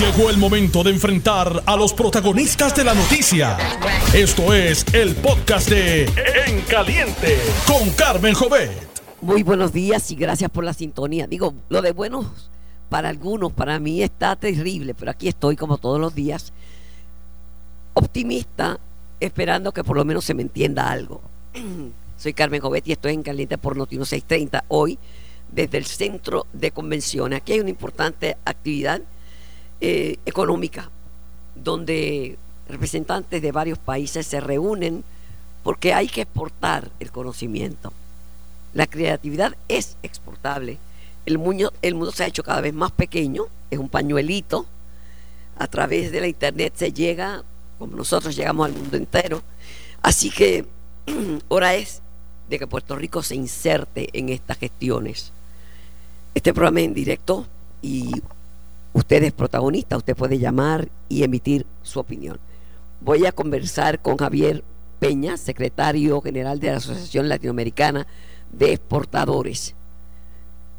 Llegó el momento de enfrentar a los protagonistas de la noticia. Esto es el podcast de En Caliente con Carmen Jovet. Muy buenos días y gracias por la sintonía. Digo, lo de buenos para algunos, para mí está terrible, pero aquí estoy como todos los días, optimista, esperando que por lo menos se me entienda algo. Soy Carmen Jovet y estoy en Caliente por Notino 630 hoy desde el centro de convenciones. Aquí hay una importante actividad eh, económica donde representantes de varios países se reúnen porque hay que exportar el conocimiento. La creatividad es exportable. El mundo, el mundo se ha hecho cada vez más pequeño, es un pañuelito. A través de la internet se llega, como nosotros llegamos al mundo entero. Así que hora es de que Puerto Rico se inserte en estas gestiones. Este programa es en directo y usted es protagonista, usted puede llamar y emitir su opinión. Voy a conversar con Javier Peña, secretario general de la Asociación Latinoamericana de Exportadores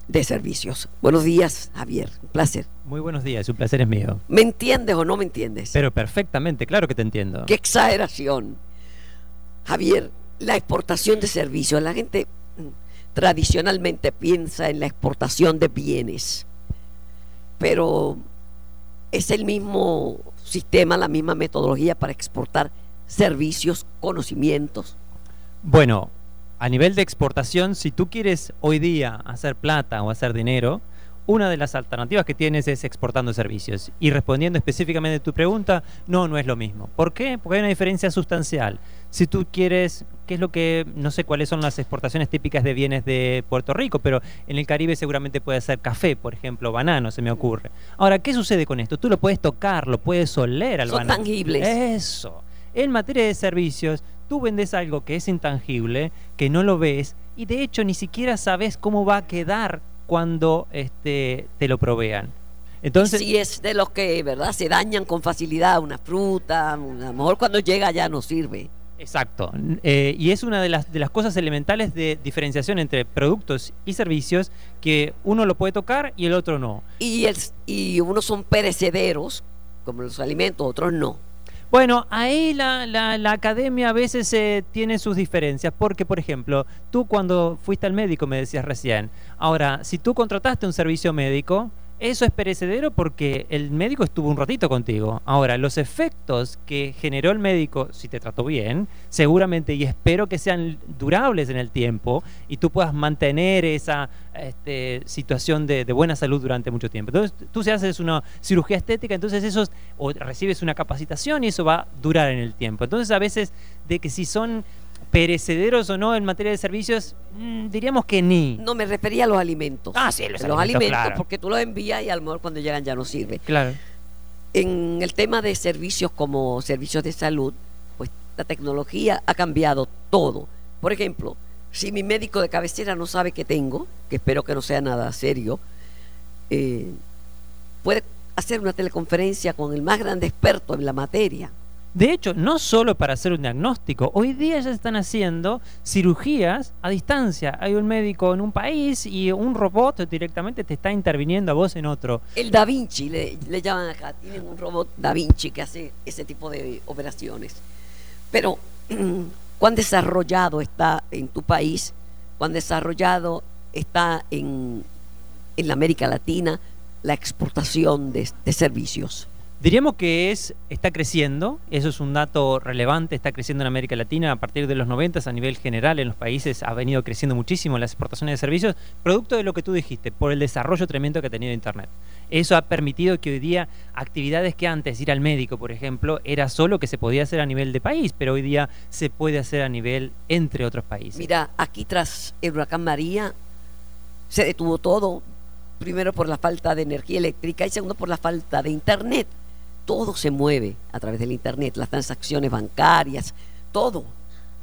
de Servicios. Buenos días, Javier. Un placer. Muy buenos días, un placer es mío. ¿Me entiendes o no me entiendes? Pero perfectamente, claro que te entiendo. Qué exageración. Javier, la exportación de servicios. La gente mm, tradicionalmente piensa en la exportación de bienes, pero es el mismo sistema, la misma metodología para exportar servicios, conocimientos. Bueno, a nivel de exportación, si tú quieres hoy día hacer plata o hacer dinero, una de las alternativas que tienes es exportando servicios. Y respondiendo específicamente a tu pregunta, no, no es lo mismo. ¿Por qué? Porque hay una diferencia sustancial. Si tú quieres, ¿qué es lo que, no sé cuáles son las exportaciones típicas de bienes de Puerto Rico, pero en el Caribe seguramente puede ser café, por ejemplo, banano, se me ocurre. Ahora, ¿qué sucede con esto? Tú lo puedes tocar, lo puedes oler al Son banano. tangibles. Eso. En materia de servicios, tú vendes algo que es intangible, que no lo ves, y de hecho ni siquiera sabes cómo va a quedar cuando este, te lo provean. Entonces, si es de los que, ¿verdad? Se dañan con facilidad una fruta, a lo mejor cuando llega ya no sirve. Exacto. Eh, y es una de las, de las cosas elementales de diferenciación entre productos y servicios que uno lo puede tocar y el otro no. Y, el, y unos son perecederos, como los alimentos, otros no. Bueno, ahí la, la, la academia a veces eh, tiene sus diferencias, porque por ejemplo, tú cuando fuiste al médico me decías recién, ahora, si tú contrataste un servicio médico, eso es perecedero porque el médico estuvo un ratito contigo. Ahora, los efectos que generó el médico, si te trató bien, seguramente, y espero que sean durables en el tiempo, y tú puedas mantener esa este, situación de, buena salud durante mucho tiempo. Entonces, tú se haces una cirugía estética, entonces eso, o recibes una capacitación y eso va a durar en el tiempo. Entonces, a veces, de que si son perecederos o no en materia de servicios, mmm, diríamos que ni. No, me refería a los alimentos. Ah, sí, los, los alimentos, alimentos claro. porque tú los envías y a lo mejor cuando llegan ya no sirve. Claro. En el tema de servicios como servicios de salud, pues la tecnología ha cambiado todo. Por ejemplo, si mi médico de cabecera no sabe que tengo, que espero que no sea nada serio, eh, puede hacer una teleconferencia con el más grande experto en la materia. De hecho, no solo para hacer un diagnóstico, hoy día ya se están haciendo cirugías a distancia. Hay un médico en un país y un robot directamente te está interviniendo a vos en otro. El Da Vinci, le, llaman acá, tienen un robot Da Vinci que hace ese tipo de operaciones. Pero, ¿cuán desarrollado está en tu país? ¿Cuán desarrollado está en, en la América Latina la exportación de, de servicios? Diríamos que es, está creciendo, eso es un dato relevante, está creciendo en América Latina a partir de los 90 a nivel general en los países ha venido creciendo muchísimo las exportaciones de servicios, producto de lo que tú dijiste, por el desarrollo tremendo que ha tenido Internet. Eso ha permitido que hoy día actividades que antes ir al médico, por ejemplo, era solo que se podía hacer a nivel de país, pero hoy día se puede hacer a nivel entre otros países. Mira, aquí tras el huracán María se detuvo todo, primero por la falta de energía eléctrica y segundo por la falta de Internet todo se mueve a través del Internet, las transacciones bancarias, todo,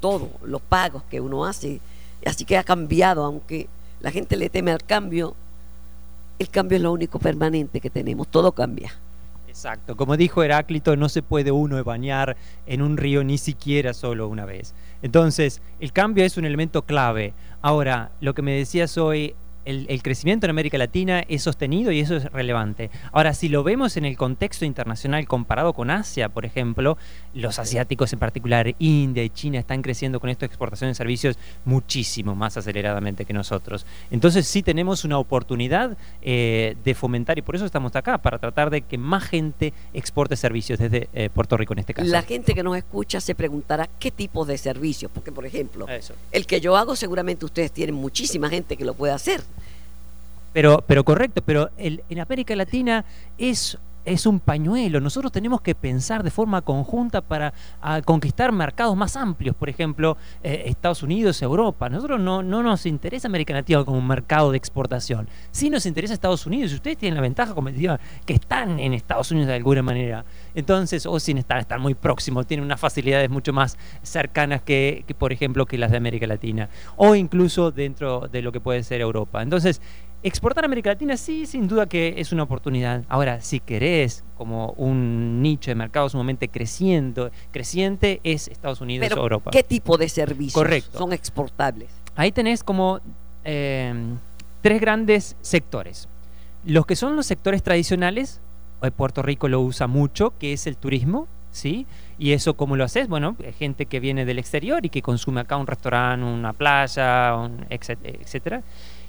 todo, los pagos que uno hace. Así que ha cambiado, aunque la gente le teme al cambio, el cambio es lo único permanente que tenemos, todo cambia. Exacto, como dijo Heráclito, no se puede uno bañar en un río ni siquiera solo una vez. Entonces, el cambio es un elemento clave. Ahora, lo que me decías hoy el, el crecimiento en América Latina es sostenido y eso es relevante. Ahora, si lo vemos en el contexto internacional comparado con Asia, por ejemplo, los asiáticos en particular, India y China, están creciendo con esto de exportación de servicios muchísimo más aceleradamente que nosotros. Entonces sí tenemos una oportunidad eh, de fomentar y por eso estamos acá, para tratar de que más gente exporte servicios desde eh, Puerto Rico en este caso. La gente que nos escucha se preguntará qué tipo de servicios, porque por ejemplo, Eso. el que yo hago seguramente ustedes tienen muchísima gente que lo puede hacer. Pero, pero correcto, pero el- en América Latina es, es un pañuelo. Nosotros tenemos que pensar de forma conjunta para conquistar mercados más amplios, por ejemplo, eh, Estados Unidos, Europa. Nosotros no, no nos interesa América Latina como un mercado de exportación. Sí nos interesa Estados Unidos. Y ustedes tienen la ventaja competitiva que están en Estados Unidos de alguna manera. Entonces, o sin estar, están muy próximos, tienen unas facilidades mucho más cercanas que, que, por ejemplo, que las de América Latina. O incluso dentro de lo que puede ser Europa. Entonces, Exportar a América Latina sí, sin duda que es una oportunidad. Ahora, si querés como un nicho de mercado sumamente creciendo, creciente, es Estados Unidos Pero, o Europa. ¿qué tipo de servicios Correcto. son exportables? Ahí tenés como eh, tres grandes sectores. Los que son los sectores tradicionales, eh, Puerto Rico lo usa mucho, que es el turismo, ¿sí? Y eso, ¿cómo lo haces? Bueno, eh, gente que viene del exterior y que consume acá un restaurante, una playa, un etcét- etcétera.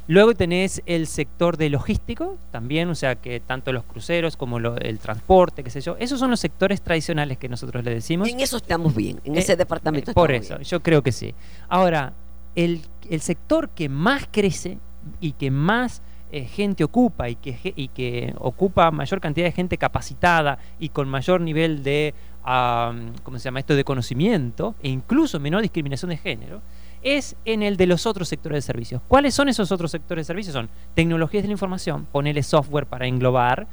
Luego tenés el sector de logístico también, o sea que tanto los cruceros como lo- el transporte, qué sé yo, esos son los sectores tradicionales que nosotros le decimos. En eso estamos bien, en Eh, ese departamento eh, por estamos eso, bien. yo creo que sí. Ahora, el, el sector que más crece y que más eh, gente ocupa y que, y que ocupa mayor cantidad de gente capacitada y con mayor nivel de, am, ¿cómo se llama esto?, de conocimiento e incluso menor discriminación de género, es en el de los otros sectores de servicios. ¿Cuáles son esos otros sectores de servicios? Son tecnologías de la información, ponerle software para englobar,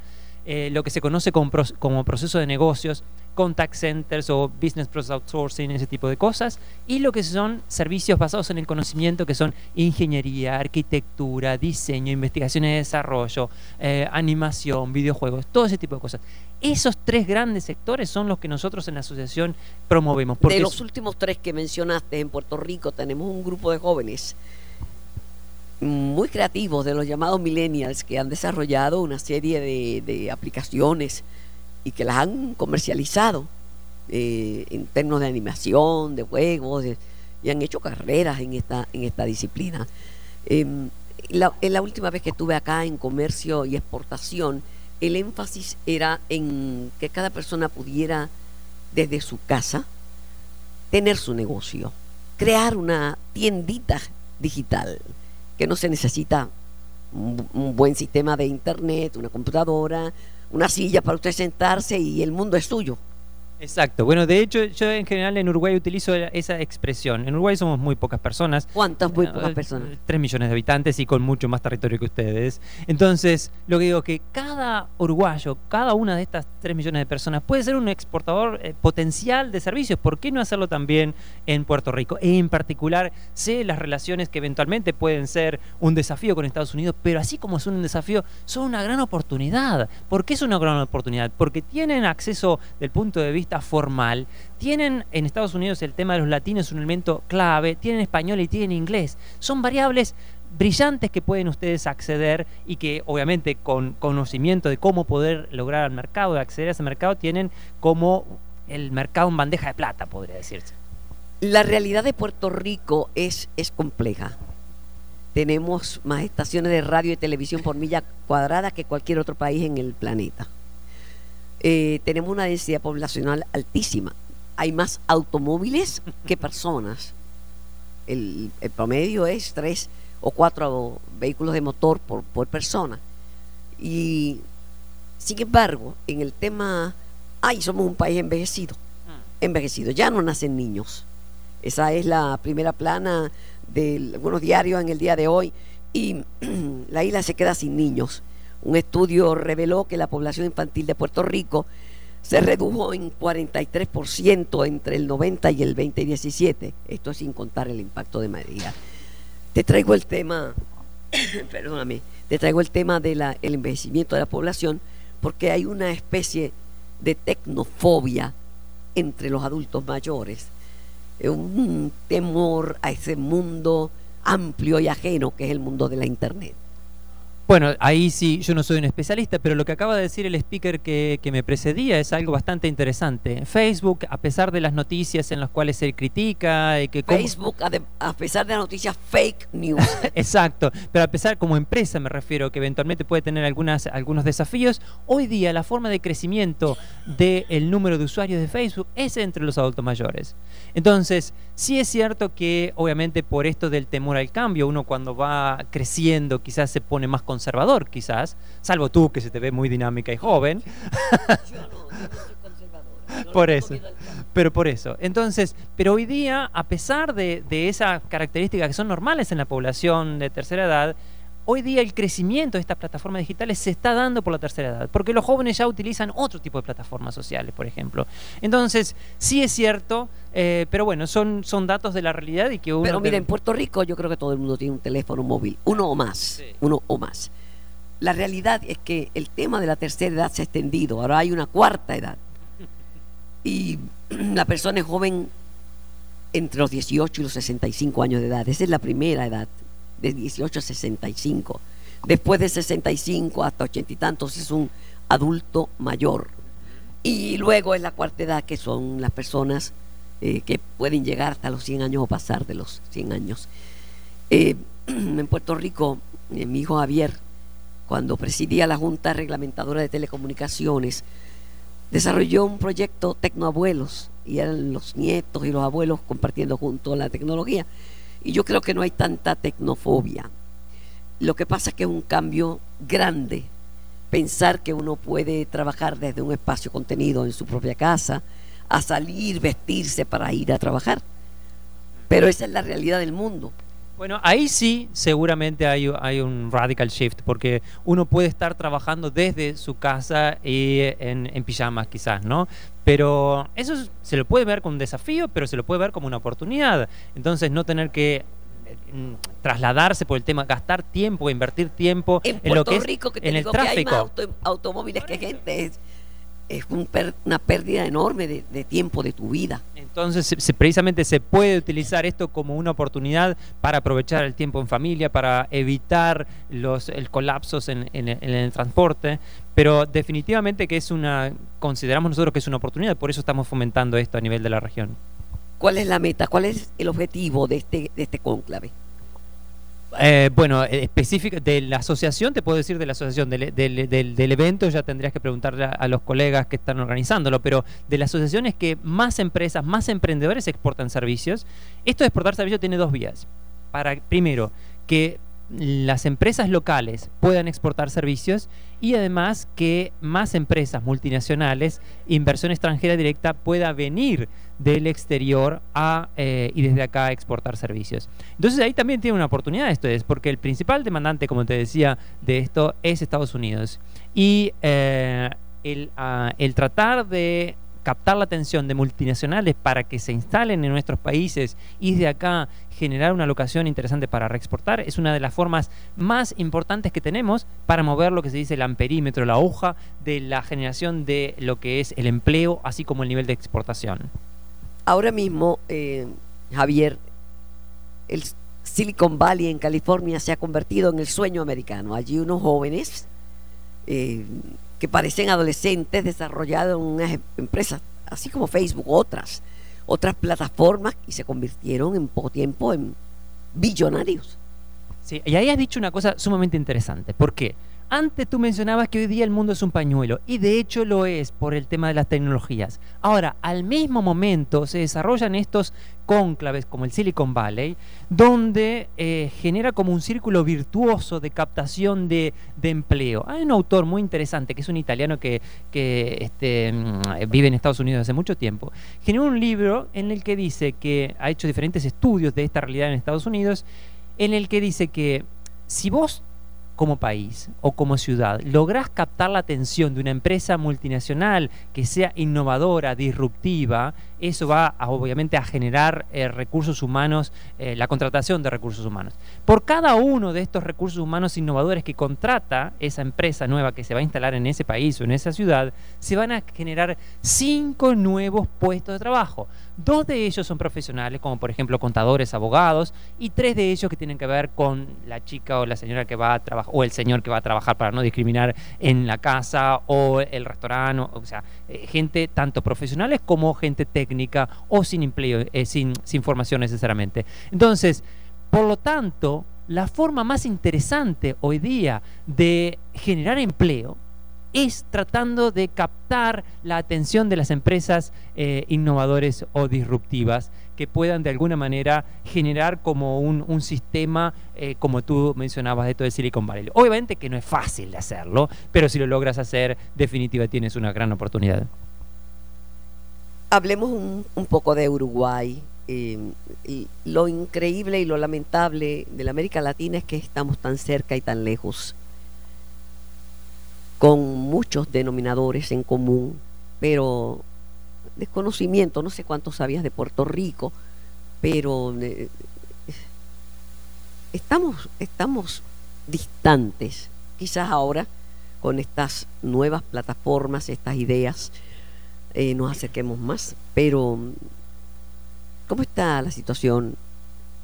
eh, lo que se conoce como, proceso de negocios, contact centers o business process outsourcing, ese tipo de cosas, y lo que son servicios basados en el conocimiento, que son ingeniería, arquitectura, diseño, investigación y desarrollo, eh, animación, videojuegos, todo ese tipo de cosas. Esos tres grandes sectores son los que nosotros en la asociación promovemos. Porque de los últimos tres que mencionaste en Puerto Rico, tenemos un grupo de jóvenes muy creativos de los llamados millennials que han desarrollado una serie de, de aplicaciones y que las han comercializado eh, en términos de animación, de juegos, y han hecho carreras en esta, en esta disciplina. Em, la, en la última vez que estuve acá en comercio y exportación, el énfasis era en que cada persona pudiera desde su casa tener su negocio, crear una tiendita digital, que no se necesita un buen sistema de internet, una computadora, una silla para usted sentarse y el mundo es suyo. Exacto. Bueno, de hecho, yo en general en Uruguay utilizo esa expresión. En Uruguay somos muy pocas personas. ¿Cuántas muy Eh, pocas personas? 3 millones de habitantes y con mucho más territorio que ustedes. Entonces, lo que digo que cada uruguayo, cada una de estas 3 millones de personas puede ser un exportador eh, potencial de servicios. ¿Por qué no hacerlo también en Puerto Rico? E en particular, sé las relaciones que eventualmente pueden ser un desafío con Estados Unidos, pero así como son un desafío, son una gran oportunidad. ¿Por qué es una gran oportunidad? Porque tienen acceso del punto de vista formal, tienen en Estados Unidos el tema de los latinos un elemento clave, tienen español y tienen inglés. Son variables brillantes que pueden ustedes acceder y que obviamente con conocimiento de cómo poder lograr al mercado, de acceder a ese mercado, tienen como el mercado en bandeja de plata, podría decirse. La realidad de Puerto Rico es, es compleja. Tenemos más estaciones de radio y televisión por milla cuadrada que cualquier otro país en el planeta. Eh, tenemos una densidad poblacional altísima. Hay más automóviles que personas. El, el promedio es tres o cuatro vehículos de motor por, por persona. Y sin embargo, en el tema, ay, somos un país envejecido envejecido, ya no nacen niños. Esa es la primera plana de algunos diarios en el día de hoy y la isla se queda sin niños. Un estudio reveló que la población infantil de Puerto Rico se redujo en 43% entre el 90 y el 2017. Esto sin contar el impacto de María. Te traigo el tema, perdóname, te traigo el tema del envejecimiento de la población porque hay una especie de tecnofobia entre los adultos mayores, un temor a ese mundo amplio y ajeno que es el mundo de la internet. Bueno, ahí sí, yo no soy un especialista, pero lo que acaba de decir el speaker que, que, me precedía es algo bastante interesante. Facebook, a pesar de las noticias en las cuales se critica... Y que Facebook, a pesar de las noticias fake news. Exacto, pero a pesar como empresa me refiero, que eventualmente puede tener algunas, algunos desafíos, hoy día la forma de crecimiento del número de usuarios de Facebook es entre los adultos mayores. Entonces, sí es cierto que obviamente por esto del temor al cambio, uno cuando va creciendo quizás se pone más conservador, quizás, salvo tú que se te ve muy dinámica y joven. por eso. Pero por eso. Entonces, pero hoy día, a pesar de, de esas características que son normales en la población de tercera edad, hoy día el crecimiento de estas plataformas digitales se está dando por la tercera edad, porque los jóvenes ya utilizan otro tipo de plataformas sociales, por ejemplo. Entonces, sí es cierto, eh, pero bueno, son, son datos de la realidad y que uno... Pero mira, en Puerto Rico yo creo que todo el mundo tiene un teléfono móvil, uno o más, uno o más. La realidad es que el tema de la tercera edad se ha extendido, ahora hay una cuarta edad. Y la persona es joven entre los 18 y los 65 años de edad, esa es la primera edad de 18 a 65. Después de 65 hasta 80 y tantos es un adulto mayor. Y luego es la cuarta edad, que son las personas eh, que pueden llegar hasta los 100 años o pasar de los 100 años. Eh, en Puerto Rico, eh, mi hijo Javier, cuando presidía la Junta Reglamentadora de Telecomunicaciones, desarrolló un proyecto Tecnoabuelos, y eran los nietos y los abuelos compartiendo juntos la tecnología. Y yo creo que no hay tanta tecnofobia. Lo que pasa es que es un cambio grande pensar que uno puede trabajar desde un espacio contenido en su propia casa a salir, vestirse para ir a trabajar. Pero esa es la realidad del mundo. Bueno, ahí sí seguramente hay, hay, un radical shift, porque uno puede estar trabajando desde su casa y en, en pijamas quizás, ¿no? Pero eso se lo puede ver como un desafío, pero se lo puede ver como una oportunidad. Entonces no tener que mm, trasladarse por el tema, gastar tiempo, invertir tiempo en, lo que Rico, que en el tráfico. Que hay más automóviles que gente. Es, es un per, una pérdida enorme de, de, tiempo de tu vida. Entonces, se, precisamente se puede utilizar esto como una oportunidad para aprovechar el tiempo en familia, para evitar los el colapsos en, en, en, el transporte, pero definitivamente que es una, consideramos nosotros que es una oportunidad, por eso estamos fomentando esto a nivel de la región. ¿Cuál es la meta? ¿Cuál es el objetivo de este, de este cónclave? Eh, bueno, específico de la asociación, te puedo decir de la asociación, del, del, del, del, evento ya tendrías que preguntarle a, a, los colegas que están organizándolo, pero de la asociación es que más empresas, más emprendedores exportan servicios. Esto de exportar servicios tiene dos vías. Para, primero, que las empresas locales puedan exportar servicios y además que más empresas multinacionales, inversión extranjera directa, pueda venir del exterior a, eh, y desde acá exportar servicios. Entonces ahí también tiene una oportunidad esto es, porque el principal demandante, como te decía, de esto es Estados Unidos. Y eh, el, uh, el tratar de captar la atención de multinacionales para que se instalen en nuestros países y de acá generar una locación interesante para reexportar es una de las formas más importantes que tenemos para mover lo que se dice el amperímetro, la hoja de la generación de lo que es el empleo, así como el nivel de exportación. Ahora mismo, eh, Javier, el Silicon Valley en California se ha convertido en el sueño americano. Allí unos jóvenes eh, que parecen adolescentes desarrollaron unas empresas, así como Facebook, otras, otras plataformas y se convirtieron en poco tiempo en billonarios. Sí, y ahí has dicho una cosa sumamente interesante. ¿Por qué? Antes tú mencionabas que hoy día el mundo es un pañuelo y de hecho lo es por el tema de las tecnologías. Ahora, al mismo momento se desarrollan estos cónclaves como el Silicon Valley, donde eh, genera como un círculo virtuoso de captación de, empleo. Hay un autor muy interesante que es un italiano que, este, vive en Estados Unidos hace mucho tiempo. Generó un libro en el que dice que ha hecho diferentes estudios de esta realidad en Estados Unidos, en el que dice que si vos como país o como ciudad lográs captar la atención de una empresa multinacional que sea innovadora, disruptiva, eso va obviamente a generar eh, recursos humanos, eh, la contratación de recursos humanos. Por cada uno de estos recursos humanos innovadores que contrata esa empresa nueva que se va a instalar en ese país o en esa ciudad, se van a generar cinco nuevos puestos de trabajo. Dos de ellos son profesionales, como por ejemplo contadores, abogados, y tres de ellos que tienen que ver con la chica o la señora que va a trabajar, o el señor que va a trabajar para no discriminar en la casa o el restaurante, o sea, eh, gente tanto profesionales como gente técnica o sin empleo, eh, sin, sin formación necesariamente. Entonces, por lo tanto, la forma más interesante hoy día de generar empleo es tratando de captar la atención de las empresas eh, innovadores o disruptivas que puedan de alguna manera generar como un, sistema, eh, como tú mencionabas, de todo el Silicon Valley. Obviamente que no es fácil de hacerlo, pero si lo logras hacer, definitivamente tienes una gran oportunidad. Hablemos un, poco de Uruguay. Eh, lo increíble y lo lamentable de la América Latina es que estamos tan cerca y tan lejos con muchos denominadores en común, pero desconocimiento, no sé cuánto sabías de Puerto Rico, pero eh, estamos, estamos distantes, quizás ahora con estas nuevas plataformas, estas ideas, eh, nos acerquemos más, pero ¿cómo está la situación?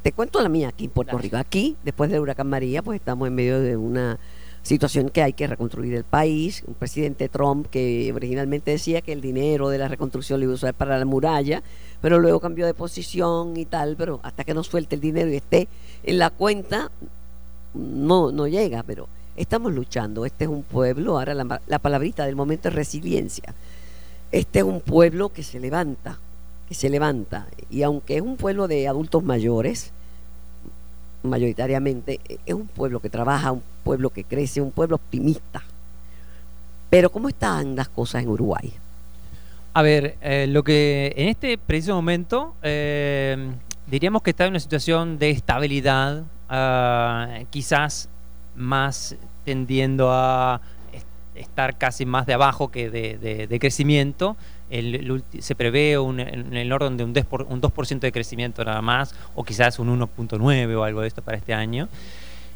Te cuento la mía aquí en Puerto Rico. Aquí, después del huracán María, pues estamos en medio de una situación que hay que reconstruir el país. Un presidente Trump que originalmente decía que el dinero de la reconstrucción lo iba a usar para la muralla, pero luego cambió de posición y tal, pero hasta que no suelte el dinero y esté en la cuenta, no, no llega, pero estamos luchando. Este es un pueblo, ahora la, la palabrita del momento es resiliencia. Este es un pueblo que se levanta, que se levanta, y aunque es un pueblo de adultos mayores, mayoritariamente, es un pueblo que trabaja, un pueblo que crece, un pueblo optimista. Pero ¿cómo están las cosas en Uruguay? A ver, eh, lo que en este preciso momento eh, diríamos que está en una situación de estabilidad, ah, quizás más tendiendo a estar casi más de abajo que de, crecimiento. Se prevé un, en el orden de un 2%, un 2 de crecimiento nada más, o quizás un 1.9 o algo de esto para este año.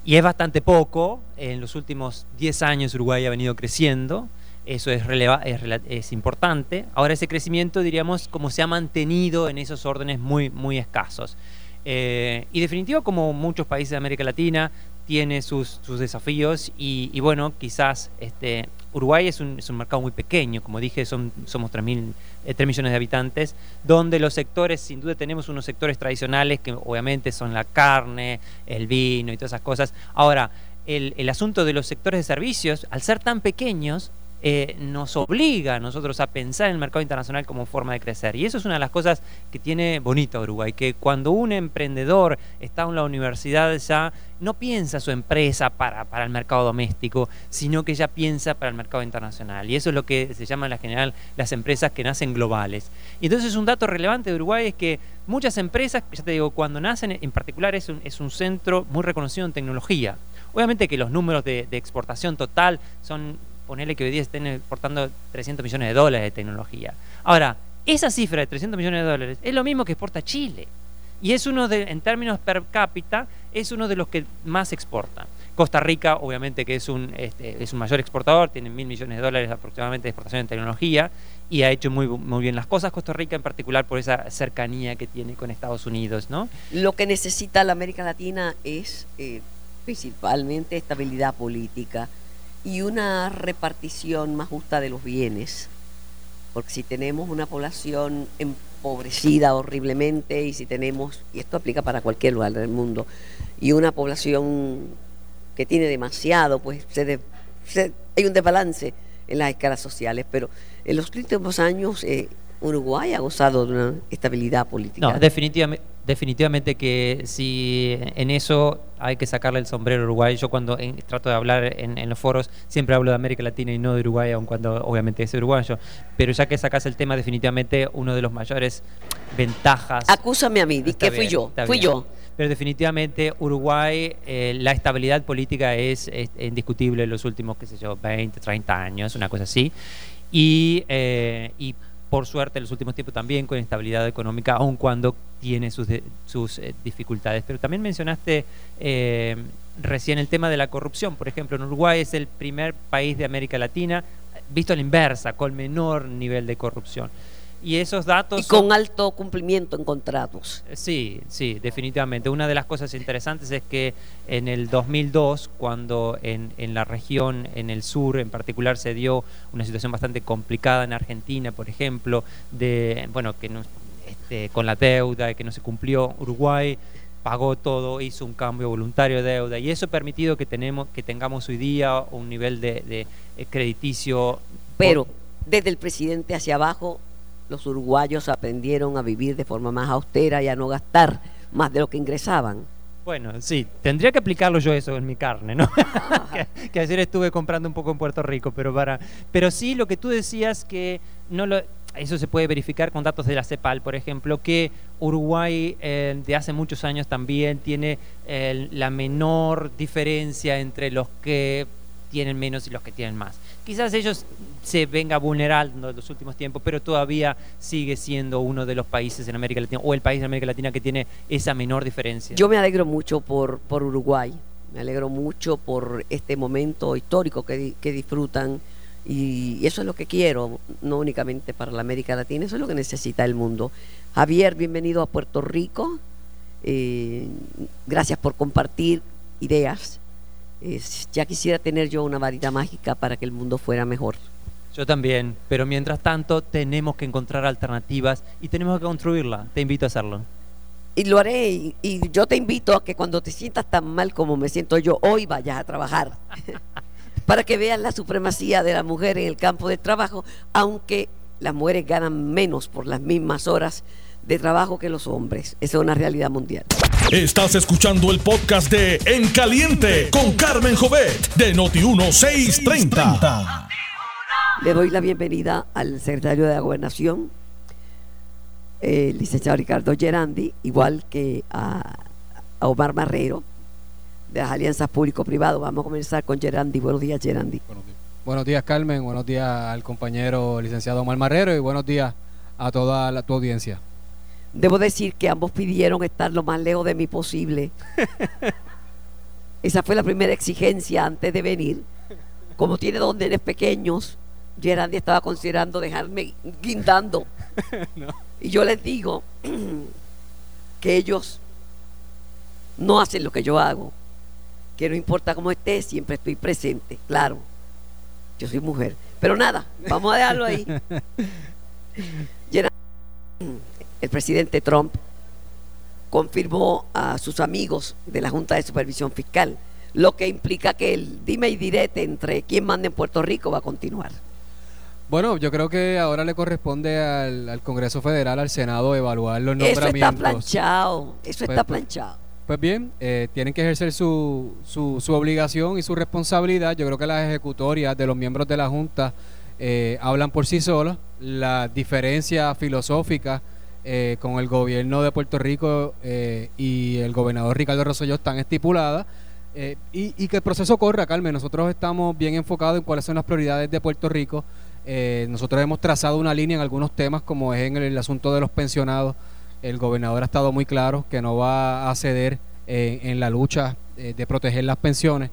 Y es bastante poco. En los últimos 10 años Uruguay ha venido creciendo. Eso es, es, es, importante. Ahora ese crecimiento, diríamos, como se ha mantenido en esos órdenes muy, muy escasos. Eh, y definitivo, como muchos países de América Latina, tiene sus, sus desafíos y, y, bueno, quizás este, Uruguay es un, es un, mercado muy pequeño, como dije, son, somos 3, mil, 3 eh, millones de habitantes, donde los sectores, sin duda tenemos unos sectores tradicionales que obviamente son la carne, el vino y todas esas cosas. Ahora, el, el asunto de los sectores de servicios, al ser tan pequeños, eh, nos obliga a nosotros a pensar en el mercado internacional como forma de crecer. Y eso es una de las cosas que tiene bonito Uruguay, que cuando un emprendedor está en la universidad ya no piensa su empresa para, para el mercado doméstico, sino que ya piensa para el mercado internacional. Y eso es lo que se llama en la general las empresas que nacen globales. Y entonces un dato relevante de Uruguay es que muchas empresas, ya te digo, cuando nacen, en particular es un, es un centro muy reconocido en tecnología. Obviamente que los números de exportación total son ponerle que hoy día estén exportando 300 millones de dólares de tecnología. Ahora, esa cifra de 300 millones de dólares es lo mismo que exporta Chile. Y es uno de, en términos per cápita, es uno de los que más exporta. Costa Rica, obviamente que es un, este, es un mayor exportador, tiene mil millones de dólares aproximadamente de exportación en tecnología y ha hecho muy, muy bien las cosas. Costa Rica en particular por esa cercanía que tiene con Estados Unidos. ¿no? Lo que necesita la América Latina es eh, principalmente estabilidad política, y una repartición más justa de los bienes. Porque si tenemos una población empobrecida horriblemente y si tenemos, y esto aplica para cualquier lugar del mundo, y una población que tiene demasiado, pues se, hay un desbalance en las escalas sociales, pero en los últimos años eh, Uruguay ha gozado de una estabilidad política. No, definitivamente, definitivamente que si en eso hay que sacarle el sombrero a Uruguay. Yo cuando trato de hablar en, los foros siempre hablo de América Latina y no de Uruguay, aun cuando obviamente es uruguayo. Pero ya que sacas el tema, definitivamente uno de los mayores ventajas. Acúsame a mí, di que fui yo, fui yo. Pero definitivamente Uruguay, eh, la estabilidad política es, indiscutible en los últimos, qué sé yo, 20, 30 años, una cosa así. Y, eh, y por suerte en los últimos tiempos también con estabilidad económica, aun cuando tiene sus, sus eh, dificultades. Pero también mencionaste eh, recién el tema de la corrupción. Por ejemplo, en Uruguay es el primer país de América Latina, visto a la inversa, con menor nivel de corrupción. Y esos datos... Y con alto cumplimiento en contratos. Sí, sí, definitivamente. Una de las cosas interesantes es que en el 2002, cuando en, en la región, en el sur en particular, se dio una situación bastante complicada en Argentina, por ejemplo, de, bueno, que no, este, con la deuda, que no se cumplió, Uruguay pagó todo, hizo un cambio voluntario de deuda y eso ha permitido que, tenemos, que tengamos hoy día un nivel de, de eh, crediticio. Pero desde el presidente hacia abajo los uruguayos aprendieron a vivir de forma más austera y a no gastar más de lo que ingresaban. Bueno, sí, tendría que aplicarlo yo eso en mi carne, ¿no? que, que, ayer estuve comprando un poco en Puerto Rico, pero para, pero sí lo que tú decías que no lo, eso se puede verificar con datos de la CEPAL, por ejemplo, que Uruguay eh, de hace muchos años también tiene eh, la menor diferencia entre los que tienen menos y los que tienen más. Quizás ellos se venga vulnerando en los últimos tiempos, pero todavía sigue siendo uno de los países en América Latina, o el país de América Latina que tiene esa menor diferencia. Yo me alegro mucho por, por Uruguay, me alegro mucho por este momento histórico que, que disfrutan y eso es lo que quiero, no únicamente para la América Latina, eso es lo que necesita el mundo. Javier, bienvenido a Puerto Rico. Eh, gracias por compartir ideas. Eh, ya quisiera tener yo una varita mágica para que el mundo fuera mejor. Yo también, pero mientras tanto tenemos que encontrar alternativas y tenemos que construirla. Te invito a hacerlo. Y lo haré, y, y yo te invito a que cuando te sientas tan mal como me siento yo hoy vayas a trabajar. para que vean la supremacía de la mujer en el campo de trabajo, aunque las mujeres ganan menos por las mismas horas de trabajo que los hombres. Esa es una realidad mundial. Estás escuchando el podcast de En Caliente con Carmen Jovet de Noti1630. Le doy la bienvenida al secretario de la Gobernación, el licenciado Ricardo Gerandi, igual que a, a Omar Marrero de las alianzas público-privado. Vamos a comenzar con Gerandi. Buenos días, Gerandi. Buenos días. buenos días, Carmen. Buenos días al compañero licenciado Omar Marrero y buenos días a toda la, tu audiencia. Debo decir que ambos pidieron estar lo más lejos de mí posible. Esa fue la primera exigencia antes de venir. Como tiene dos nenes pequeños, Gerandi estaba considerando dejarme guindando. no. Y yo les digo que ellos no hacen lo que yo hago que no importa cómo esté, siempre estoy presente, claro. Yo soy mujer. Pero nada, vamos a dejarlo ahí. El presidente Trump confirmó a sus amigos de la Junta de Supervisión Fiscal, lo que implica que el dime y direte entre quién manda en Puerto Rico va a continuar. Bueno, yo creo que ahora le corresponde al, al Congreso Federal, al Senado, evaluar los nombramientos. Eso está planchado, eso está pues, planchado. Pues bien, eh, tienen que ejercer su, su, su, obligación y su responsabilidad. Yo creo que las ejecutorias de los miembros de la Junta eh, hablan por sí solas. Las diferencias filosóficas eh, con el gobierno de Puerto Rico eh, y el gobernador Ricardo Rosselló están estipuladas. Y, y, que el proceso corra, Carmen. Nosotros estamos bien enfocados en cuáles son las prioridades de Puerto Rico. nosotros hemos trazado una línea en algunos temas, como es en el, asunto de los pensionados el gobernador ha estado muy claro que no va a ceder eh, en la lucha eh, de proteger las pensiones.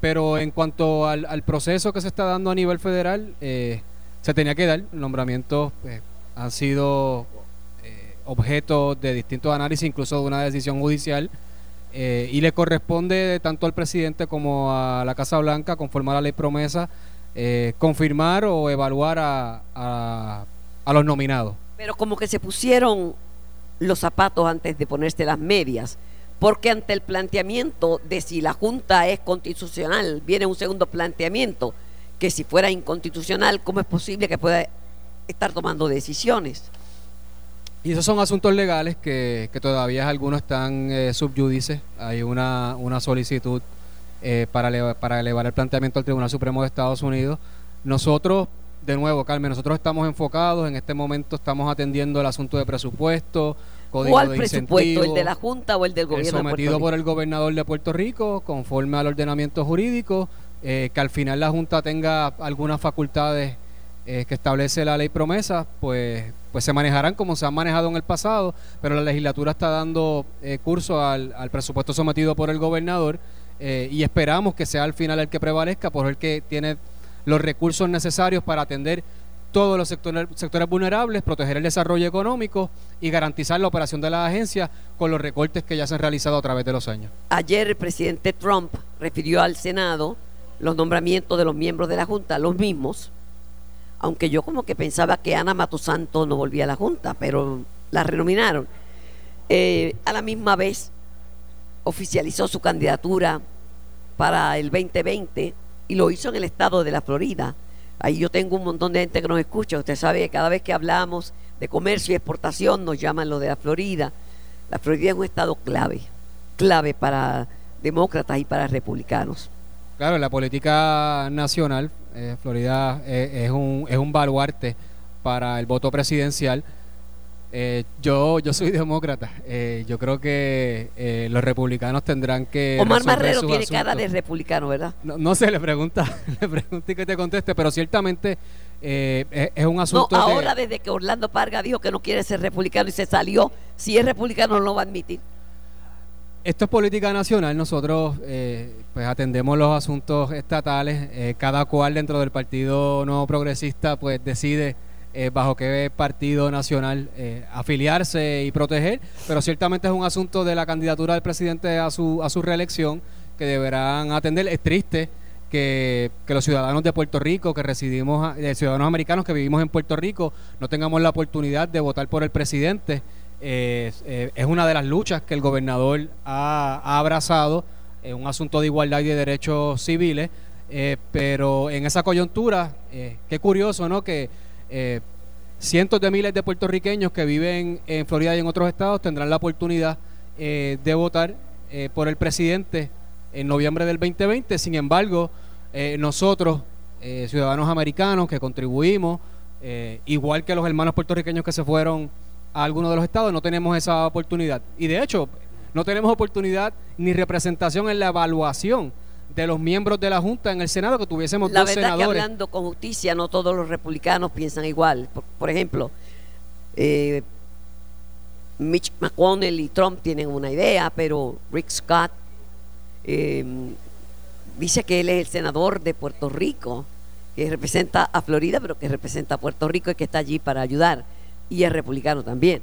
Pero en cuanto al, al, proceso que se está dando a nivel federal, eh, se tenía que dar. Nombramientos pues, han sido eh, objeto de distintos análisis, incluso de una decisión judicial. y le corresponde tanto al presidente como a la Casa Blanca, conforme a la ley promesa, confirmar o evaluar a, a, a los nominados. Pero como que se pusieron los zapatos antes de ponerse las medias, porque ante el planteamiento de si la Junta es constitucional, viene un segundo planteamiento, que si fuera inconstitucional, ¿cómo es posible que pueda estar tomando decisiones? Y esos son asuntos legales que, que todavía algunos están eh, subyudices. Hay una, una solicitud eh, para, elevar, para elevar el planteamiento al Tribunal Supremo de Estados Unidos. Nosotros de nuevo, Carmen, nosotros estamos enfocados, en este momento estamos atendiendo el asunto de presupuesto, código ¿Cuál de presupuesto? ¿El de la Junta o el del gobierno? El sometido por el gobernador de Puerto Rico, conforme al ordenamiento jurídico, eh, que al final la Junta tenga algunas facultades eh, que establece la ley promesa, pues, pues se manejarán como se han manejado en el pasado, pero la legislatura está dando eh, curso al, al, presupuesto sometido por el gobernador eh, y esperamos que sea al final el que prevalezca, por el que tiene los recursos necesarios para atender todos los sectores, sectores vulnerables, proteger el desarrollo económico y garantizar la operación de la agencia con los recortes que ya se han realizado a través de los años. Ayer el presidente Trump refirió al Senado los nombramientos de los miembros de la Junta, los mismos, aunque yo como que pensaba que Ana Matosanto no volvía a la Junta, pero la renominaron. Eh, a la misma vez oficializó su candidatura para el 2020 y lo hizo en el estado de la Florida. Ahí yo tengo un montón de gente que nos escucha. Usted sabe que cada vez que hablamos de comercio y exportación nos llaman lo de la Florida. La Florida es un estado clave, clave para demócratas y para republicanos. Claro, la política nacional, eh, Florida eh, es, un, es un baluarte para el voto presidencial. Eh, yo, yo soy demócrata. Eh, yo creo que eh, los republicanos tendrán que. Omar Marrero tiene cara de republicano, ¿verdad? No, no sé, le pregunta, le pregunta y que te conteste, pero ciertamente es, es, un asunto. No, ahora desde que Orlando Parga dijo que no quiere ser republicano y se salió, si es republicano no lo va a admitir. Esto es política nacional, nosotros pues atendemos los asuntos estatales, cada cual dentro del Partido No Progresista pues decide eh, bajo qué partido nacional eh, afiliarse y proteger, pero ciertamente es un asunto de la candidatura del presidente a su, a su reelección que deberán atender. Es triste que, que los ciudadanos de Puerto Rico, que residimos, eh, ciudadanos americanos que vivimos en Puerto Rico, no tengamos la oportunidad de votar por el presidente. Eh, es una de las luchas que el gobernador ha, ha abrazado, es un asunto de igualdad y de derechos civiles, pero en esa coyuntura, qué curioso, ¿no? Que eh, cientos de miles de puertorriqueños que viven en Florida y en otros estados tendrán la oportunidad eh, de votar eh, por el presidente en noviembre del 2020. Sin embargo, eh, nosotros, ciudadanos americanos que contribuimos, igual que los hermanos puertorriqueños que se fueron a algunos de los estados, no tenemos esa oportunidad. Y de hecho, no tenemos oportunidad ni representación en la evaluación de los miembros de la Junta en el Senado que tuviésemos la dos verdad senadores. que hablando con justicia, no todos los republicanos piensan igual. Por, por ejemplo, eh, Mitch McConnell y Trump tienen una idea, pero Rick Scott eh, dice que él es el senador de Puerto Rico, que representa a Florida, pero que representa a Puerto Rico y que está allí para ayudar. Y es republicano también.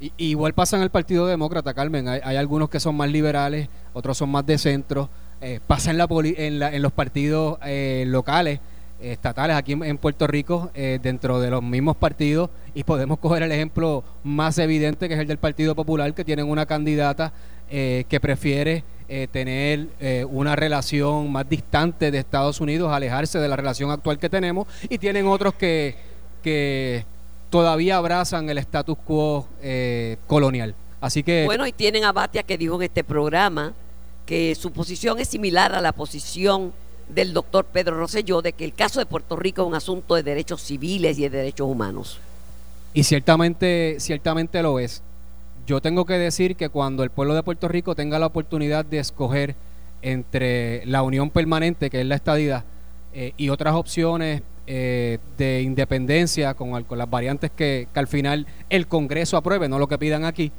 Y, igual pasa en el Partido Demócrata, Carmen. Hay, algunos que son más liberales, otros son más de centro eh, pasa en, la, en, la, en, los partidos eh, locales, eh, estatales aquí en, Puerto Rico, eh, dentro de los mismos partidos, y podemos coger el ejemplo más evidente que es el del Partido Popular, que tienen una candidata que prefiere tener una relación más distante de Estados Unidos, alejarse de la relación actual que tenemos, y tienen otros que, que todavía abrazan el status quo colonial. Así que... Bueno, y tienen a Batia que dijo en este programa que su posición es similar a la posición del doctor Pedro Rosselló de que el caso de Puerto Rico es un asunto de derechos civiles y de derechos humanos. Y ciertamente, ciertamente lo es. Yo tengo que decir que cuando el pueblo de Puerto Rico tenga la oportunidad de escoger entre la unión permanente, que es la estadidad, eh, y otras opciones eh, de independencia con, con las variantes que, al final el Congreso apruebe, no lo que pidan aquí,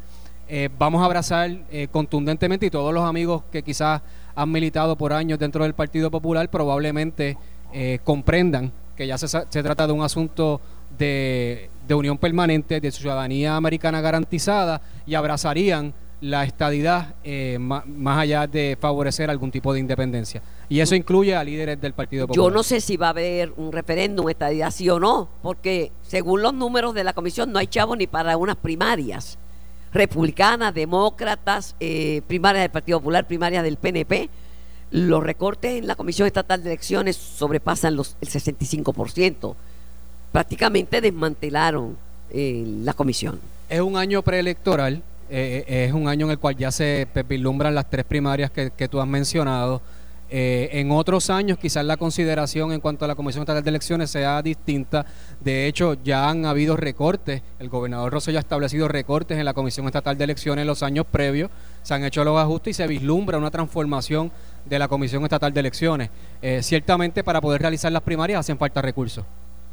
eh, vamos a abrazar eh, contundentemente y todos los amigos que quizás han militado por años dentro del Partido Popular probablemente eh, comprendan que ya se, se, trata de un asunto de, de unión permanente, de ciudadanía americana garantizada y abrazarían la estadidad eh, más, allá de favorecer algún tipo de independencia. Y eso incluye a líderes del Partido Popular. Yo no sé si va a haber un referéndum, estadidad sí o no, porque según los números de la comisión no hay chavos ni para unas primarias republicanas, demócratas, eh, primarias del Partido Popular, primarias del PNP. Los recortes en la Comisión Estatal de Elecciones sobrepasan los, el 65%. Prácticamente desmantelaron eh, la comisión. Es un año preelectoral, eh, es un año en el cual ya se vislumbran las tres primarias que, que tú has mencionado. Eh, en otros años quizás la consideración en cuanto a la Comisión Estatal de Elecciones sea distinta. De hecho, ya han habido recortes. El gobernador Rosselló ha establecido recortes en la Comisión Estatal de Elecciones en los años previos. Se han hecho los ajustes y se vislumbra una transformación de la Comisión Estatal de Elecciones. Eh, ciertamente para poder realizar las primarias hacen falta recursos.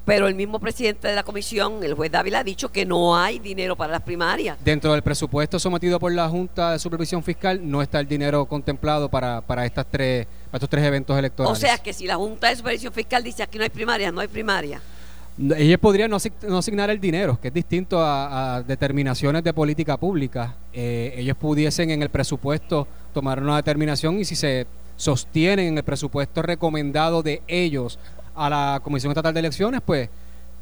Pero el mismo presidente de la comisión, el juez Dávila, ha dicho que no hay dinero para las primarias. Dentro del presupuesto sometido por la Junta de Supervisión Fiscal no está el dinero contemplado para, para, estas tres, para estos tres eventos electorales. O sea que si la Junta de Supervisión Fiscal dice aquí no hay primarias, no hay primarias. Ellos podrían no, asignar el dinero, que es distinto a, determinaciones de política pública. Eh, ellos pudiesen en el presupuesto tomar una determinación y si se sostienen en el presupuesto recomendado de ellos a la Comisión Estatal de Elecciones, pues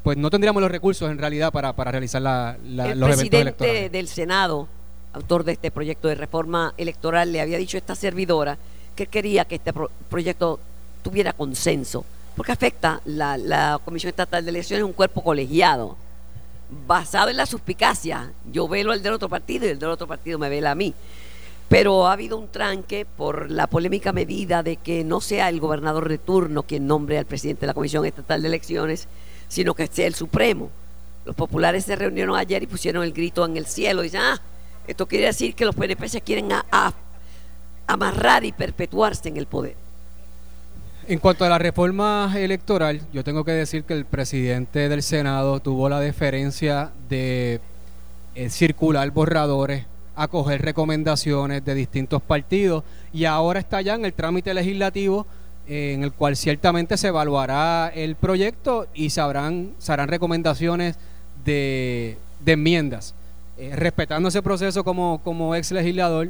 pues no tendríamos los recursos en realidad para, para realizar la, los eventos electorales. El presidente del Senado, autor de este proyecto de reforma electoral, le había dicho a esta servidora que quería que este proyecto tuviera consenso, porque afecta la, la Comisión Estatal de Elecciones, un cuerpo colegiado, basado en la suspicacia. Yo velo al del otro partido y el del otro partido me vela a mí. Pero ha habido un tranque por la polémica medida de que no sea el gobernador de turno quien nombre al presidente de la Comisión Estatal de Elecciones, sino que sea el Supremo. Los populares se reunieron ayer y pusieron el grito en el cielo. Y dicen, ah, esto quiere decir que los PNP se quieren amarrar y perpetuarse en el poder. En cuanto a la reforma electoral, yo tengo que decir que el presidente del Senado tuvo la deferencia de eh, circular borradores acoger recomendaciones de distintos partidos y ahora está ya en el trámite legislativo eh, en el cual ciertamente se evaluará el proyecto y se, harán recomendaciones de, enmiendas. Eh, respetando ese proceso como, como ex legislador,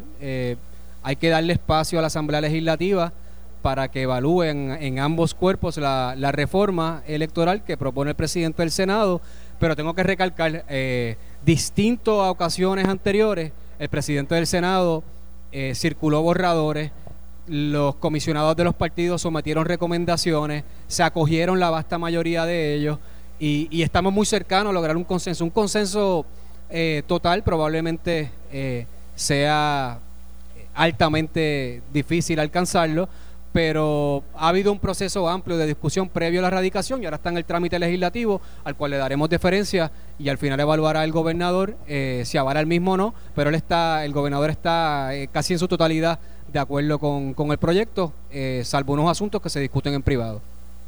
hay que darle espacio a la Asamblea Legislativa para que evalúen en ambos cuerpos la, reforma electoral que propone el presidente del Senado, pero tengo que recalcar, distinto a ocasiones anteriores, el presidente del Senado eh, circuló borradores, los comisionados de los partidos sometieron recomendaciones, se acogieron la vasta mayoría de ellos y, estamos muy cercanos a lograr un consenso. Un consenso eh, total probablemente eh, sea altamente difícil alcanzarlo, pero ha habido un proceso amplio de discusión previo a la radicación y ahora está en el trámite legislativo al cual le daremos deferencia y al final evaluará el gobernador eh, si avala el mismo o no, pero él está, el gobernador está eh, casi en su totalidad de acuerdo con, el proyecto, eh, salvo unos asuntos que se discuten en privado.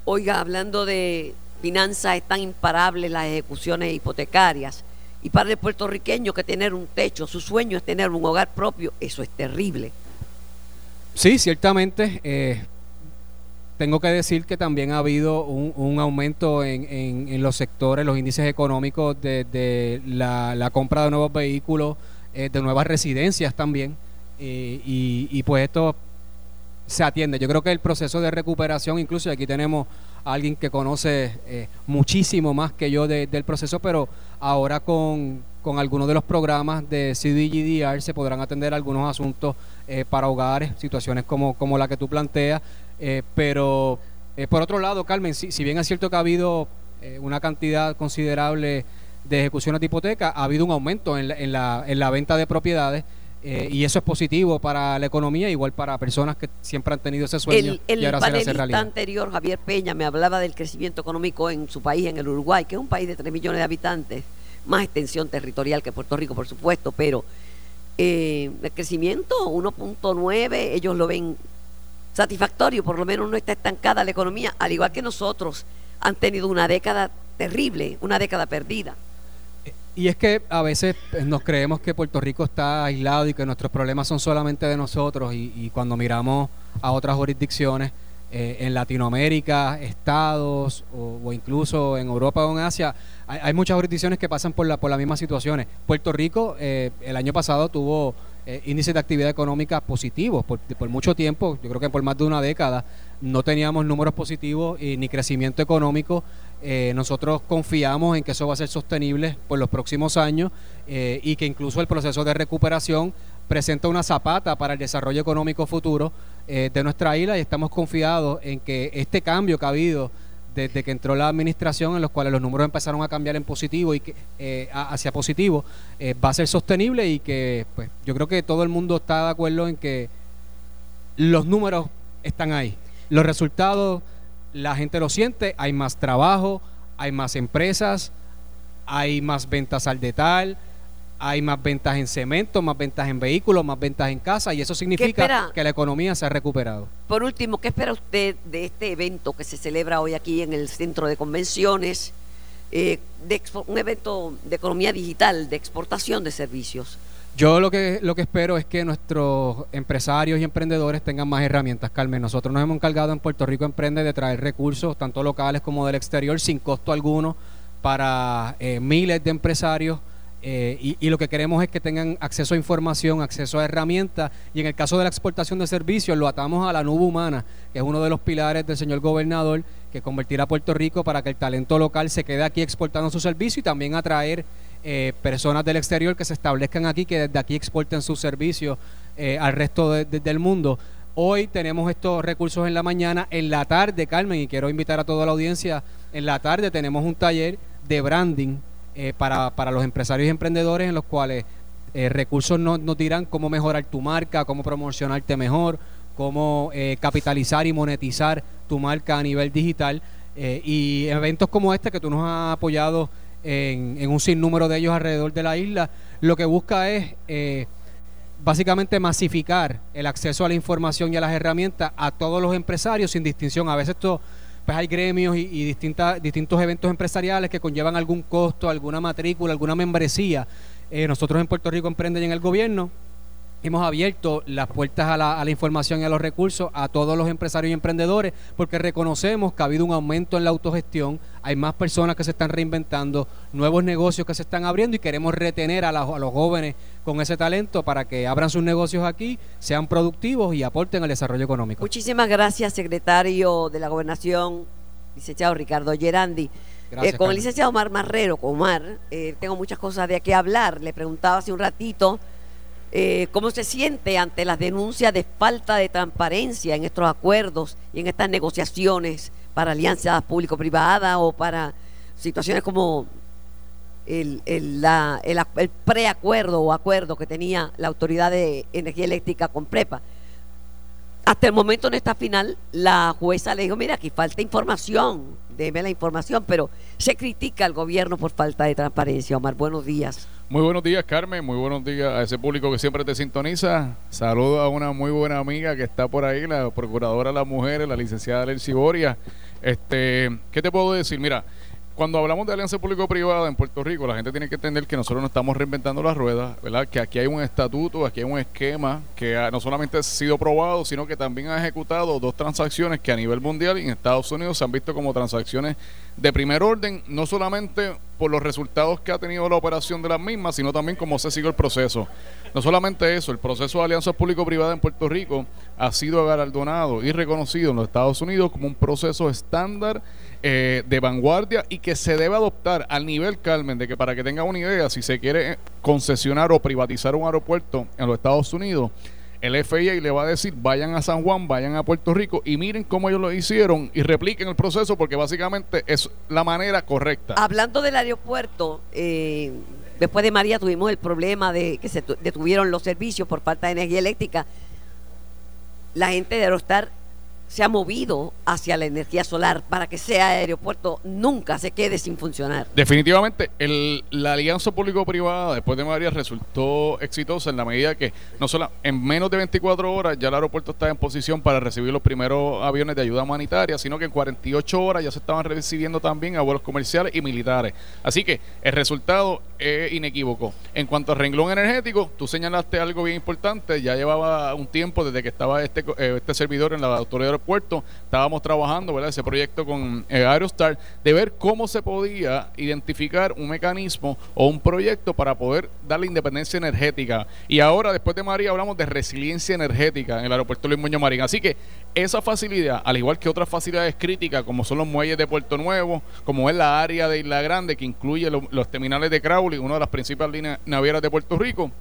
Oiga, hablando de finanzas, están imparables las ejecuciones hipotecarias. Y para el puertorriqueño que tener un techo, su sueño es tener un hogar propio, eso es terrible. Sí, ciertamente. Eh, tengo que decir que también ha habido un, aumento en, en, los sectores, los índices económicos de, la, compra de nuevos vehículos, eh, de nuevas residencias también. Eh, y, pues esto se atiende. Yo creo que el proceso de recuperación, incluso aquí tenemos a alguien que conoce muchísimo más que yo del proceso, pero ahora con, con algunos de los programas de CDGDR se podrán atender algunos asuntos eh, para hogares, situaciones como, como la que tú planteas. Eh, pero eh, por otro lado, Carmen, si, si, bien es cierto que ha habido una cantidad considerable de ejecuciones de hipoteca, ha habido un aumento en la, en la, en la venta de propiedades. Y eso es positivo para la economía, igual para personas que siempre han tenido ese sueño. El, el panelista anterior, Javier Peña, me hablaba del crecimiento económico en su país, en el Uruguay, que es un país de 3 millones de habitantes, más extensión territorial que Puerto Rico, por supuesto, pero eh, el crecimiento 1.9, ellos lo ven satisfactorio, por lo menos no está estancada la economía, al igual que nosotros han tenido una década terrible, una década perdida. Y es que a veces eh, nos creemos que Puerto Rico está aislado y que nuestros problemas son solamente de nosotros y cuando miramos a otras jurisdicciones, eh, en Latinoamérica, estados o, incluso en Europa o en Asia, hay, muchas jurisdicciones que pasan por, la, por las mismas situaciones. Puerto Rico eh, el año pasado tuvo eh, índices de actividad económica positivos por, por, mucho tiempo, yo creo que por más de una década no teníamos números positivos ni crecimiento económico. Nosotros confiamos en que eso va a ser sostenible por los próximos años y que incluso el proceso de recuperación presenta una zapata para el desarrollo económico futuro eh, de nuestra isla y estamos confiados en que este cambio que ha habido desde que entró la administración, en los cuales los números empezaron a cambiar en positivo y que eh, hacia positivo, eh, va a ser sostenible y que pues yo creo que todo el mundo está de acuerdo en que los números están ahí. Los resultados, la gente lo siente, hay más trabajo, hay más empresas, hay más ventas al detalle hay más ventas en cemento, más ventas en vehículos, más ventas en casa y eso significa que la economía se ha recuperado. Por último, ¿qué espera usted de este evento que se celebra hoy aquí en el centro de convenciones? eh, de un evento de economía digital, de exportación de servicios. Yo lo que, lo que espero es que nuestros empresarios y emprendedores tengan más herramientas, Carmen. Nosotros nos hemos encargado en Puerto Rico Emprende de traer recursos, tanto locales como del exterior, sin costo alguno, para eh, miles de empresarios eh, y, lo que queremos es que tengan acceso a información, acceso a herramientas y en el caso de la exportación de servicios lo atamos a la nube humana, que es uno de los pilares del señor gobernador, que convertirá a Puerto Rico para que el talento local se quede aquí exportando su servicio y también atraer eh, personas del exterior que se establezcan aquí, que desde aquí exporten sus servicios eh, al resto del mundo. Hoy tenemos estos recursos en la mañana, en la tarde, Carmen, y quiero invitar a toda la audiencia, en la tarde tenemos un taller de branding eh, para, para, los empresarios y emprendedores en los cuales recursos nos, nos, dirán cómo mejorar tu marca, cómo promocionarte mejor, cómo eh, capitalizar y monetizar tu marca a nivel digital. y eventos como este que tú nos has apoyado en, en, un sinnúmero de ellos alrededor de la isla, lo que busca es básicamente masificar el acceso a la información y a las herramientas a todos los empresarios sin distinción. A veces esto pues hay gremios y, distintas, distintos eventos empresariales que conllevan algún costo, alguna matrícula, alguna membresía. Eh, nosotros en Puerto Rico Emprende y en el gobierno hemos abierto las puertas a la, información y a los recursos a todos los empresarios y emprendedores porque reconocemos que ha habido un aumento en la autogestión, hay más personas que se están reinventando, nuevos negocios que se están abriendo y queremos retener a, a los jóvenes con ese talento para que abran sus negocios aquí, sean productivos y aporten al desarrollo económico. Muchísimas gracias, secretario de la Gobernación, licenciado Ricardo Gerandi. Eh, con el licenciado Omar Marrero, con Omar, eh, tengo muchas cosas de qué hablar. Le preguntaba hace un ratito eh, cómo se siente ante las denuncias de falta de transparencia en estos acuerdos y en estas negociaciones para alianzas público-privadas o para situaciones como el, el, el, preacuerdo o acuerdo que tenía la Autoridad de Energía Eléctrica con PREPA. Hasta el momento en esta final, la jueza le dijo, mira, aquí falta información, deme la información, pero se critica al gobierno por falta de transparencia. Omar, buenos días. Muy buenos días, Carmen. Muy buenos días a ese público que siempre te sintoniza. Saludo a una muy buena amiga que está por ahí, la procuradora de las mujeres, la licenciada Lelci Boria. Este, ¿Qué te puedo decir? Mira, cuando hablamos de alianza público-privada en Puerto Rico, la gente tiene que entender que nosotros no estamos reinventando las ruedas, ¿verdad? Que aquí hay un estatuto, aquí hay un esquema que no solamente ha sido probado, sino que también ha ejecutado dos transacciones que a nivel mundial y en Estados Unidos se han visto como transacciones de primer orden, no solamente por los resultados que ha tenido la operación de las mismas, sino también cómo se sigue el proceso. No solamente eso, el proceso de alianza público-privada en Puerto Rico ha sido galardonado y reconocido en los Estados Unidos como un proceso estándar eh, de vanguardia y que se debe adoptar al nivel, Carmen, de que para que tenga una idea, si se quiere concesionar o privatizar un aeropuerto en los Estados Unidos, el FIA le va a decir vayan a San Juan, vayan a Puerto Rico y miren cómo ellos lo hicieron y repliquen el proceso porque básicamente es la manera correcta. Hablando del aeropuerto, eh, después de María tuvimos el problema de que se detuvieron los servicios por falta de energía eléctrica. La gente de Aerostar se ha movido hacia la energía solar para que ese aeropuerto nunca se quede sin funcionar. Definitivamente, el, la alianza público-privada después de María resultó exitosa en la medida que no solo en menos de 24 horas ya el aeropuerto está en posición para recibir los primeros aviones de ayuda humanitaria, sino que en 48 horas ya se estaban recibiendo también a vuelos comerciales y militares. Así que el resultado es inequívoco. En cuanto al renglón energético, tú señalaste algo bien importante, ya llevaba un tiempo desde que estaba este, eh, este servidor en la autoridad estábamos trabajando ¿verdad? ese proyecto con eh, Aerostar, de ver cómo se podía identificar un mecanismo o un proyecto para poder darle independencia energética. Y ahora, después de María, hablamos de resiliencia energética en el aeropuerto Luis Muñoz Marín. Así que esa facilidad, al igual que otras facilidades críticas, como son los muelles de Puerto Nuevo, como es la área de Isla Grande, que incluye los terminales de Crowley, una de las principales líneas navieras de Puerto Rico,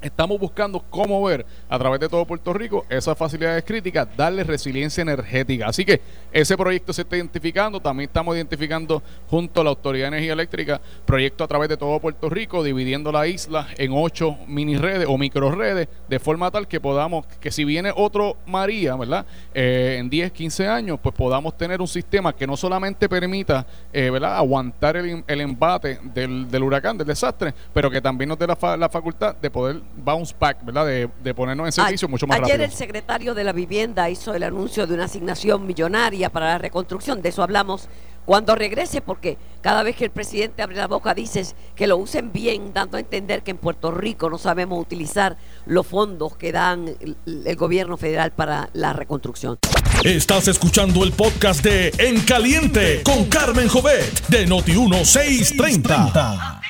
Estamos buscando cómo ver a través de todo Puerto Rico esas facilidades críticas, darle resiliencia energética. Así que ese proyecto se está identificando, también estamos identificando junto a la Autoridad de Energía Eléctrica proyectos a través de todo Puerto Rico, dividiendo la isla en ocho mini redes o micro redes, de forma tal que podamos, que si viene otro María, ¿verdad? Eh, en 10, 15 años, pues podamos tener un sistema que no solamente permita, eh, ¿verdad?, aguantar el, el embate del, del, huracán, del desastre, pero que también nos dé la, la facultad de poder bounce back, ¿verdad? De, de ponernos en servicio mucho más ayer rápido. Ayer el secretario de la Vivienda hizo el anuncio de una asignación millonaria para la reconstrucción. De eso hablamos cuando regrese, porque cada vez que el presidente abre la boca dices que lo usen bien, dando a entender que en Puerto Rico no sabemos utilizar los fondos que dan el, el gobierno federal para la reconstrucción. Estás escuchando el podcast de En Caliente con Carmen Jovet de Noti1630.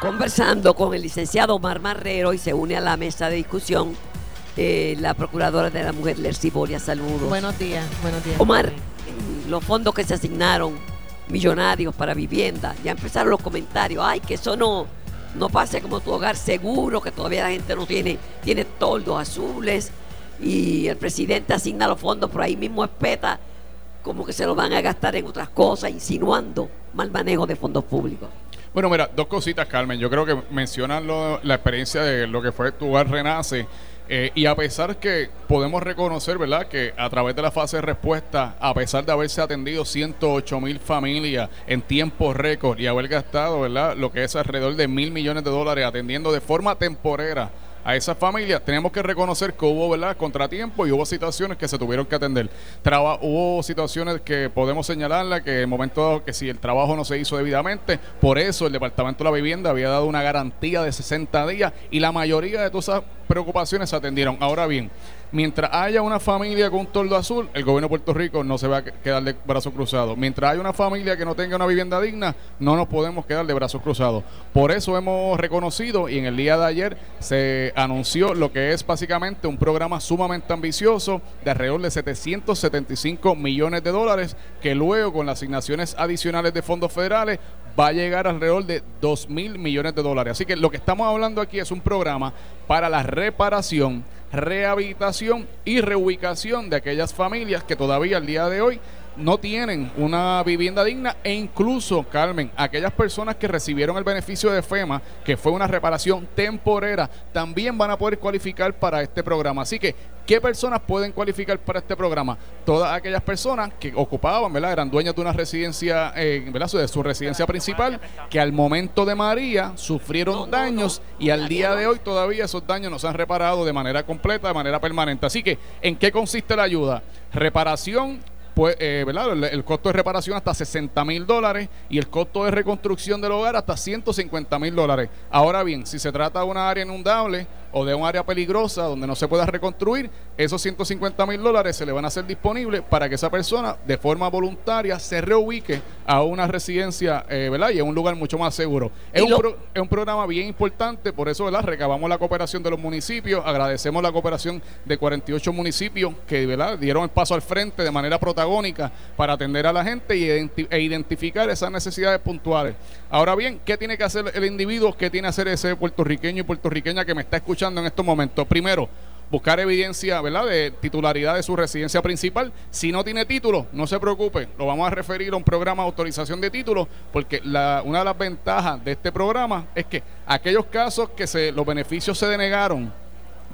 Conversando con el licenciado Omar Marrero y se une a la mesa de discusión eh, la procuradora de la mujer, Lercy Boria. Saludos. Buenos días, buenos días. Omar, los fondos que se asignaron millonarios para vivienda, ya empezaron los comentarios, ay, que eso no, no pase como tu hogar seguro, que todavía la gente no tiene, tiene toldos azules y el presidente asigna los fondos, por ahí mismo espeta como que se lo van a gastar en otras cosas, insinuando mal manejo de fondos públicos. Bueno, mira, dos cositas, Carmen. Yo creo que mencionan lo- la experiencia de lo que fue Tu Hogar Renace. eh, y a pesar que podemos reconocer, ¿verdad?, que a través de la fase de respuesta, a pesar de haberse atendido 108 mil familias en tiempo récord y haber gastado, ¿verdad?, lo que es alrededor de mil millones de dólares atendiendo de forma temporera a esas familias, tenemos que reconocer que hubo ¿verdad? contratiempos y hubo situaciones que se tuvieron que atender. Traba- hubo situaciones que podemos señalarla, que en el momento que si el trabajo no se hizo debidamente, por eso el Departamento de la Vivienda había dado una garantía de 60 días y la mayoría de todas esas preocupaciones se atendieron. Ahora bien, mientras haya una familia con un toldo azul, el gobierno de Puerto Rico no se va a que- quedar de brazos cruzados. Mientras haya una familia que no tenga una vivienda digna, no nos podemos quedar de brazos cruzados. Por eso hemos reconocido y en el día de ayer se anunció lo que es básicamente un programa sumamente ambicioso de alrededor de 775 millones de dólares que luego con las asignaciones adicionales de fondos federales va a llegar alrededor de 2 mil millones de dólares. Así que lo que estamos hablando aquí es un programa para la reparación, rehabilitación y reubicación de aquellas familias que todavía al día de hoy no tienen una vivienda digna e incluso, Carmen, aquellas personas que recibieron el beneficio de FEMA, que fue una reparación temporera, también van a poder cualificar para este programa. Así que, ¿qué personas pueden cualificar para este programa? Todas aquellas personas que ocupaban, ¿verdad? Eran dueñas de una residencia, eh, ¿verdad? De su residencia principal, que al momento de María sufrieron No, no, daños no. y al día de hoy todavía esos daños no se han reparado de manera completa, de manera permanente. Así que, ¿en qué consiste la ayuda? Reparación, pues, eh, ¿verdad? El, el costo de reparación hasta 60 mil dólares y el costo de reconstrucción del hogar hasta 150 mil dólares. Ahora bien, si se trata de una área inundable o de un área peligrosa donde no se pueda reconstruir, esos 150 mil dólares se le van a hacer disponibles para que esa persona de forma voluntaria se reubique a una residencia, eh, ¿verdad? Y a un lugar mucho más seguro. Es un, lo- pro- es un programa bien importante, por eso, ¿verdad? Recabamos la cooperación de los municipios, agradecemos la cooperación de 48 municipios que, ¿verdad? Dieron el paso al frente de manera protagónica para atender a la gente y e identificar esas necesidades puntuales. Ahora bien, ¿qué tiene que hacer el individuo? ¿Qué tiene que hacer ese puertorriqueño y puertorriqueña que me está escuchando en estos momentos? Primero, buscar evidencia, ¿verdad?, de titularidad de su residencia principal. Si no tiene título, no se preocupe, lo vamos a referir a un programa de autorización de títulos, porque la, una de las ventajas de este programa es que aquellos casos que se, los beneficios se denegaron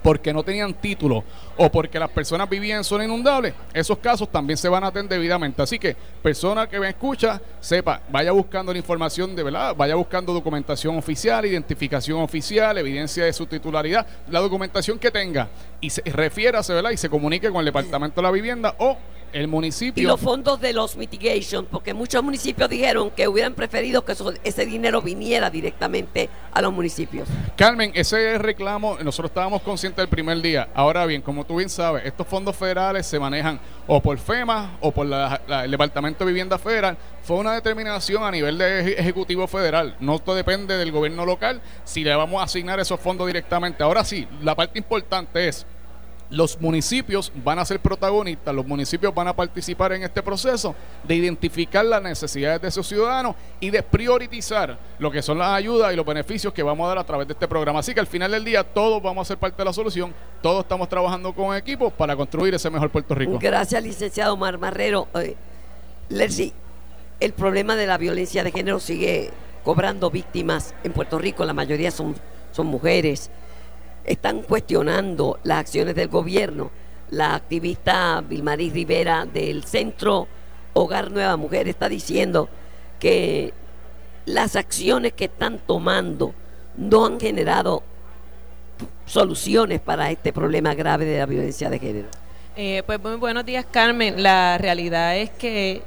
porque no tenían título o porque las personas vivían en zona inundable, esos casos también se van a atender debidamente. Así que, persona que me escucha, sepa, vaya buscando la información de verdad, vaya buscando documentación oficial, identificación oficial, evidencia de su titularidad, la documentación que tenga y se, refiérase, ¿verdad? Y se comunique con el Departamento de la Vivienda o el Y municipio. los fondos de los mitigation, porque muchos municipios dijeron que hubieran preferido que eso- ese dinero viniera directamente a los municipios. Carmen, ese reclamo, nosotros estábamos conscientes del primer día. Ahora bien, como tú bien sabes, estos fondos federales se manejan o por FEMA o por la- la- el Departamento de Vivienda Federal. Fue una determinación a nivel de eje- Ejecutivo Federal. No todo depende del gobierno local si le vamos a asignar esos fondos directamente. Ahora sí, la parte importante es los municipios van a ser protagonistas, los municipios van a participar en este proceso de identificar las necesidades de sus ciudadanos y de priorizar lo que son las ayudas y los beneficios que vamos a dar a través de este programa. Así que al final del día todos vamos a ser parte de la solución, todos estamos trabajando con equipos para construir ese mejor Puerto Rico. Gracias, licenciado Omar Marrero. Eh, el problema de la violencia de género sigue cobrando víctimas en Puerto Rico, la mayoría son, son mujeres. Están cuestionando las acciones del gobierno. La activista Vilmarí Rivera del Centro Hogar Nueva Mujer está diciendo que las acciones que están tomando no han generado soluciones para este problema grave de la violencia de género. Eh, pues muy buenos días, Carmen. La realidad es que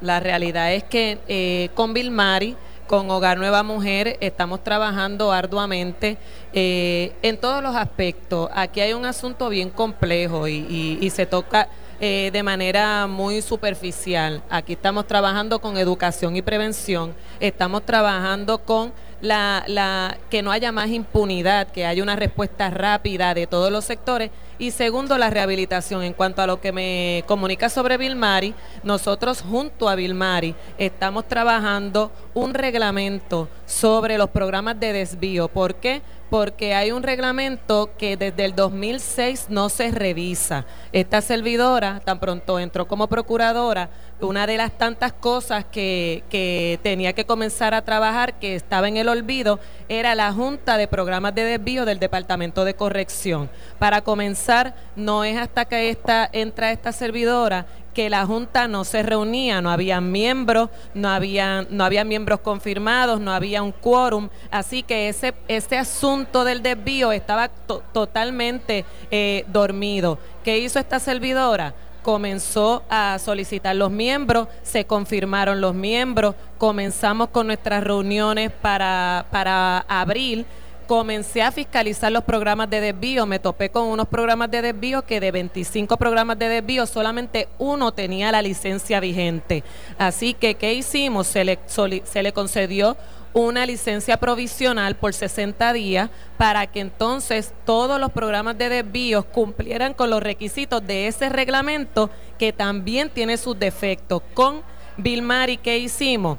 La realidad es que eh, con Vilmari, con Hogar Nueva Mujer, estamos trabajando arduamente eh, en todos los aspectos. Aquí hay un asunto bien complejo y, se toca eh, de manera muy superficial. Aquí estamos trabajando con educación y prevención, estamos trabajando con la que no haya más impunidad, que haya una respuesta rápida de todos los sectores y segundo la rehabilitación. En cuanto a lo que me comunica sobre Vilmari, nosotros junto a Vilmari estamos trabajando un reglamento sobre los programas de desvío. ¿Por qué? Porque hay un reglamento que desde el 2006 no se revisa. Esta servidora, tan pronto entró como procuradora, una de las tantas cosas que, que tenía que comenzar a trabajar, que estaba en el olvido, era la Junta de Programas de Desvío del Departamento de Corrección. Para comenzar, no es hasta que esta, entra esta servidora que la Junta no se reunía, no había miembros, no había, no había miembros confirmados, no había un quórum, así que ese, ese asunto del desvío estaba to- totalmente eh, dormido. ¿Qué hizo esta servidora? Comenzó a solicitar los miembros, se confirmaron los miembros, comenzamos con nuestras reuniones para, para abril, comencé a fiscalizar los programas de desvío, me topé con unos programas de desvío que de 25 programas de desvío solamente uno tenía la licencia vigente. Así que, ¿qué hicimos? Se le, se le concedió una licencia provisional por 60 días para que entonces todos los programas de desvíos cumplieran con los requisitos de ese reglamento que también tiene sus defectos. Con Vilmari, ¿qué hicimos?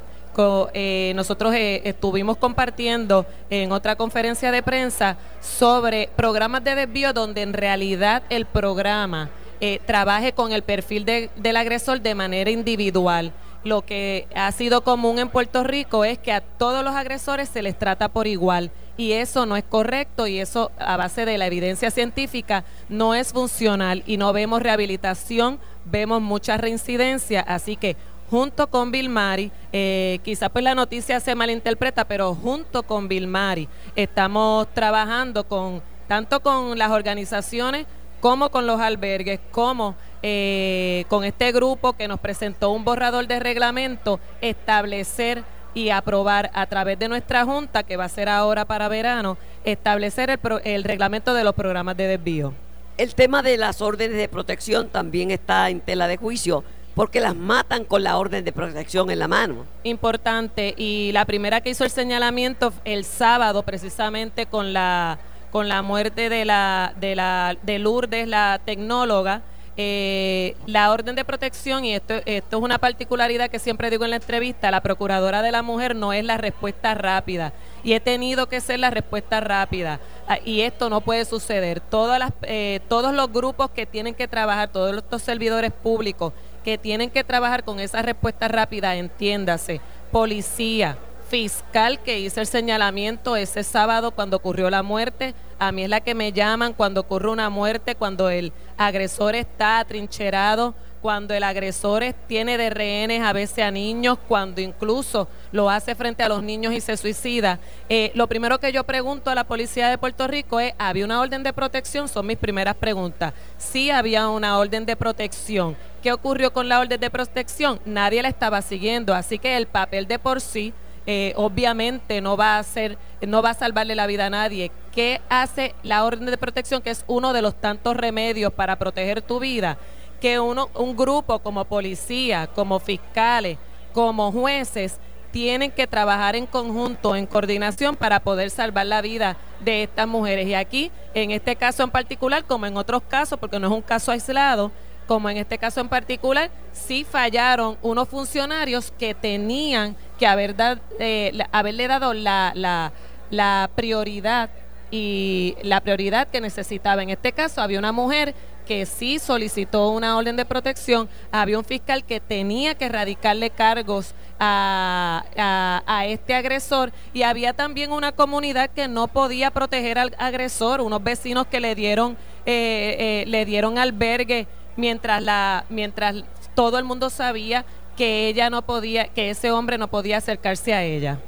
Eh, nosotros eh, estuvimos compartiendo en otra conferencia de prensa sobre programas de desvío donde en realidad el programa eh, trabaje con el perfil de- del agresor de manera individual. Lo que ha sido común en Puerto Rico es que a todos los agresores se les trata por igual. Y eso no es correcto y eso a base de la evidencia científica no es funcional. Y no vemos rehabilitación, vemos mucha reincidencia, así que junto con Vilmari, eh, quizás pues la noticia se malinterpreta, pero junto con Vilmari estamos trabajando con tanto con las organizaciones como con los albergues, como eh, con este grupo que nos presentó un borrador de reglamento, establecer y aprobar a través de nuestra junta, que va a ser ahora para verano, establecer el, pro- el reglamento de los programas de desvío. El tema de las órdenes de protección también está en tela de juicio porque las matan con la orden de protección en la mano. importante y la primera que hizo el señalamiento el sábado precisamente con la con la muerte de la de la de Lourdes la tecnóloga eh, la orden de protección y esto esto es una particularidad que siempre digo en la entrevista la procuradora de la mujer no es la respuesta rápida. Y he tenido que ser la respuesta rápida. Ah, y esto no puede suceder. Todas las eh, todos los grupos que tienen que trabajar todos estos servidores públicos que tienen que trabajar con esa respuesta rápida, entiéndase, policía, fiscal que hizo el señalamiento ese sábado cuando ocurrió la muerte, a mí es la que me llaman cuando ocurre una muerte, cuando el agresor está atrincherado, cuando el agresor es- tiene de rehenes a veces a niños, cuando incluso lo hace frente a los niños y se suicida. Eh, lo primero que yo pregunto a la policía de Puerto Rico es, ¿había una orden de protección? Son mis primeras preguntas. Sí había una orden de protección. ¿Qué ocurrió con la orden de protección? Nadie la estaba siguiendo, así que el papel de por sí eh, obviamente no va a hacer, no va a salvarle la vida a nadie. ¿Qué hace la orden de protección, que es uno de los tantos remedios para proteger tu vida? Que uno, un grupo como policía, como fiscales, como jueces, tienen que trabajar en conjunto, en coordinación, para poder salvar la vida de estas mujeres. Y aquí, en este caso en particular, como en otros casos, porque no es un caso aislado, como en este caso en particular, sí fallaron unos funcionarios que tenían que haber eh, haberle dado la, la, prioridad y la prioridad que necesitaba. En este caso había una mujer que sí solicitó una orden de protección, había un fiscal que tenía que radicarle cargos a, a- a este agresor y había también una comunidad que no podía proteger al agresor, unos vecinos que le dieron eh, eh, le dieron albergue mientras la mientras todo el mundo sabía que ella no podía que ese hombre no podía acercarse a ella.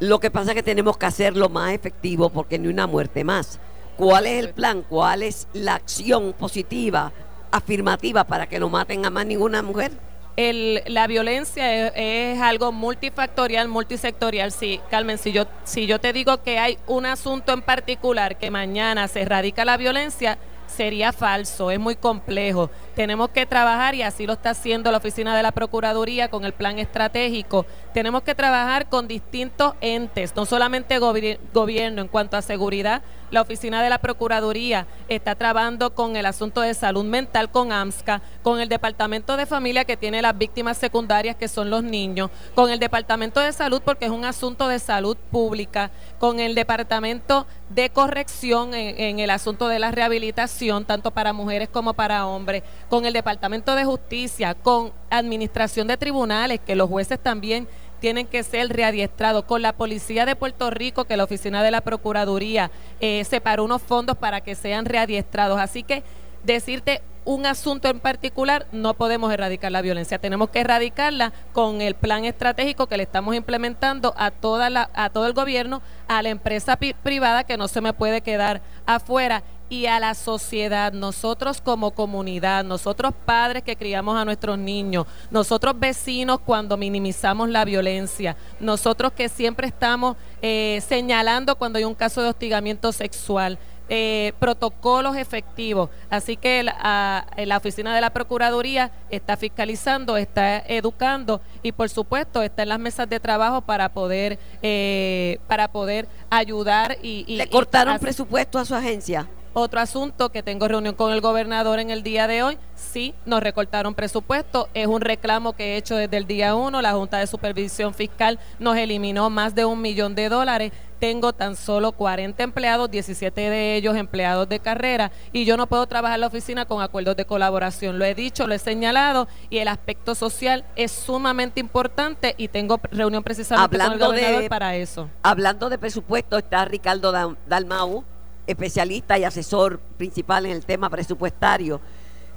Lo que pasa es que tenemos que hacerlo más efectivo porque no hay una muerte más. ¿Cuál es el plan? ¿Cuál es la acción positiva, afirmativa para que no maten a más ninguna mujer? el, la violencia es, es algo multifactorial, multisectorial. Sí, Carmen, si yo, si yo te digo que hay un asunto en particular que mañana se erradica la violencia, sería falso, es muy complejo. Tenemos que trabajar, y así lo está haciendo la Oficina de la Procuraduría con el plan estratégico, tenemos que trabajar con distintos entes, no solamente gobi- gobierno en cuanto a seguridad, la Oficina de la Procuraduría está trabajando con el asunto de salud mental con AMSCA, con el Departamento de Familia que tiene las víctimas secundarias que son los niños, con el Departamento de Salud porque es un asunto de salud pública, con el Departamento de Corrección en, el asunto de la rehabilitación, tanto para mujeres como para hombres, con el Departamento de Justicia, con Administración de Tribunales, que los jueces también tienen que ser readiestrados con la Policía de Puerto Rico, que la Oficina de la Procuraduría eh, separó unos fondos para que sean readiestrados. Así que decirte un asunto en particular, no podemos erradicar la violencia. Tenemos que erradicarla con el plan estratégico que le estamos implementando a, toda la, a todo el gobierno, a la empresa privada, que no se me puede quedar afuera, y a la sociedad, nosotros como comunidad, nosotros padres que criamos a nuestros niños, nosotros vecinos cuando minimizamos la violencia, nosotros que siempre estamos eh, señalando cuando hay un caso de hostigamiento sexual. eh, protocolos efectivos. Así que la, a- la oficina de la Procuraduría está fiscalizando, está educando y por supuesto está en las mesas de trabajo para poder eh, para poder ayudar y, y- Le cortaron presupuesto a su agencia. Otro asunto que tengo reunión con el gobernador en el día de hoy, sí, nos recortaron presupuesto, es un reclamo que he hecho desde el día uno, la Junta de Supervisión Fiscal nos eliminó más de un millón de dólares, tengo tan solo 40 empleados, 17 de ellos empleados de carrera, y yo no puedo trabajar en la oficina con acuerdos de colaboración, lo he dicho, lo he señalado, y el aspecto social es sumamente importante. Y tengo reunión precisamente con el de- gobernador para eso. Hablando de presupuesto, está Ricardo Dal- Dalmau, especialista y asesor principal en el tema presupuestario.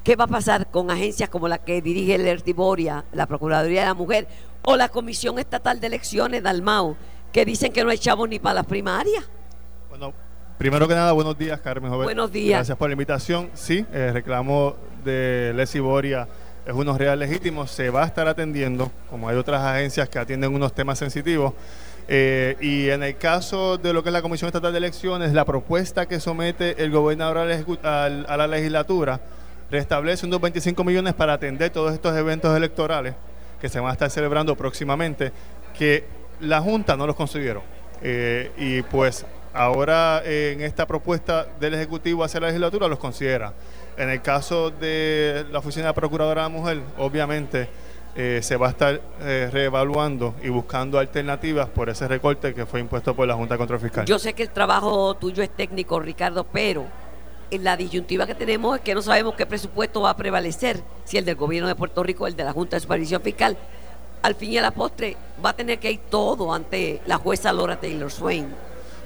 ¿Qué va a pasar con agencias como la que dirige el Ertiboria, la Procuraduría de la Mujer o la Comisión Estatal de Elecciones, Dalmau, que dicen que no hay chavos ni para las primarias? Bueno, primero que nada, buenos días, Carmen Joven. Buenos días. Gracias por la invitación. Sí, el reclamo de Leslie Boria es unos real legítimos, se va a estar atendiendo, como hay otras agencias que atienden unos temas sensitivos. Eh, y en el caso de lo que es la Comisión Estatal de Elecciones, la propuesta que somete el gobernador a la legislatura restablece unos 25 millones para atender todos estos eventos electorales que se van a estar celebrando próximamente, que la Junta no los consiguieron. Eh, y pues ahora eh, en esta propuesta del Ejecutivo hacia la legislatura los considera. En el caso de la Oficina de Procuradora de la Mujer, obviamente eh, se va a estar eh, reevaluando y buscando alternativas por ese recorte que fue impuesto por la Junta Control Fiscal. Yo sé que el trabajo tuyo es técnico, Ricardo, pero la disyuntiva que tenemos es que no sabemos qué presupuesto va a prevalecer, si el del gobierno de Puerto Rico o el de la Junta de Supervisión Fiscal. Al fin y a la postre va a tener que ir todo ante la jueza Laura Taylor Swain.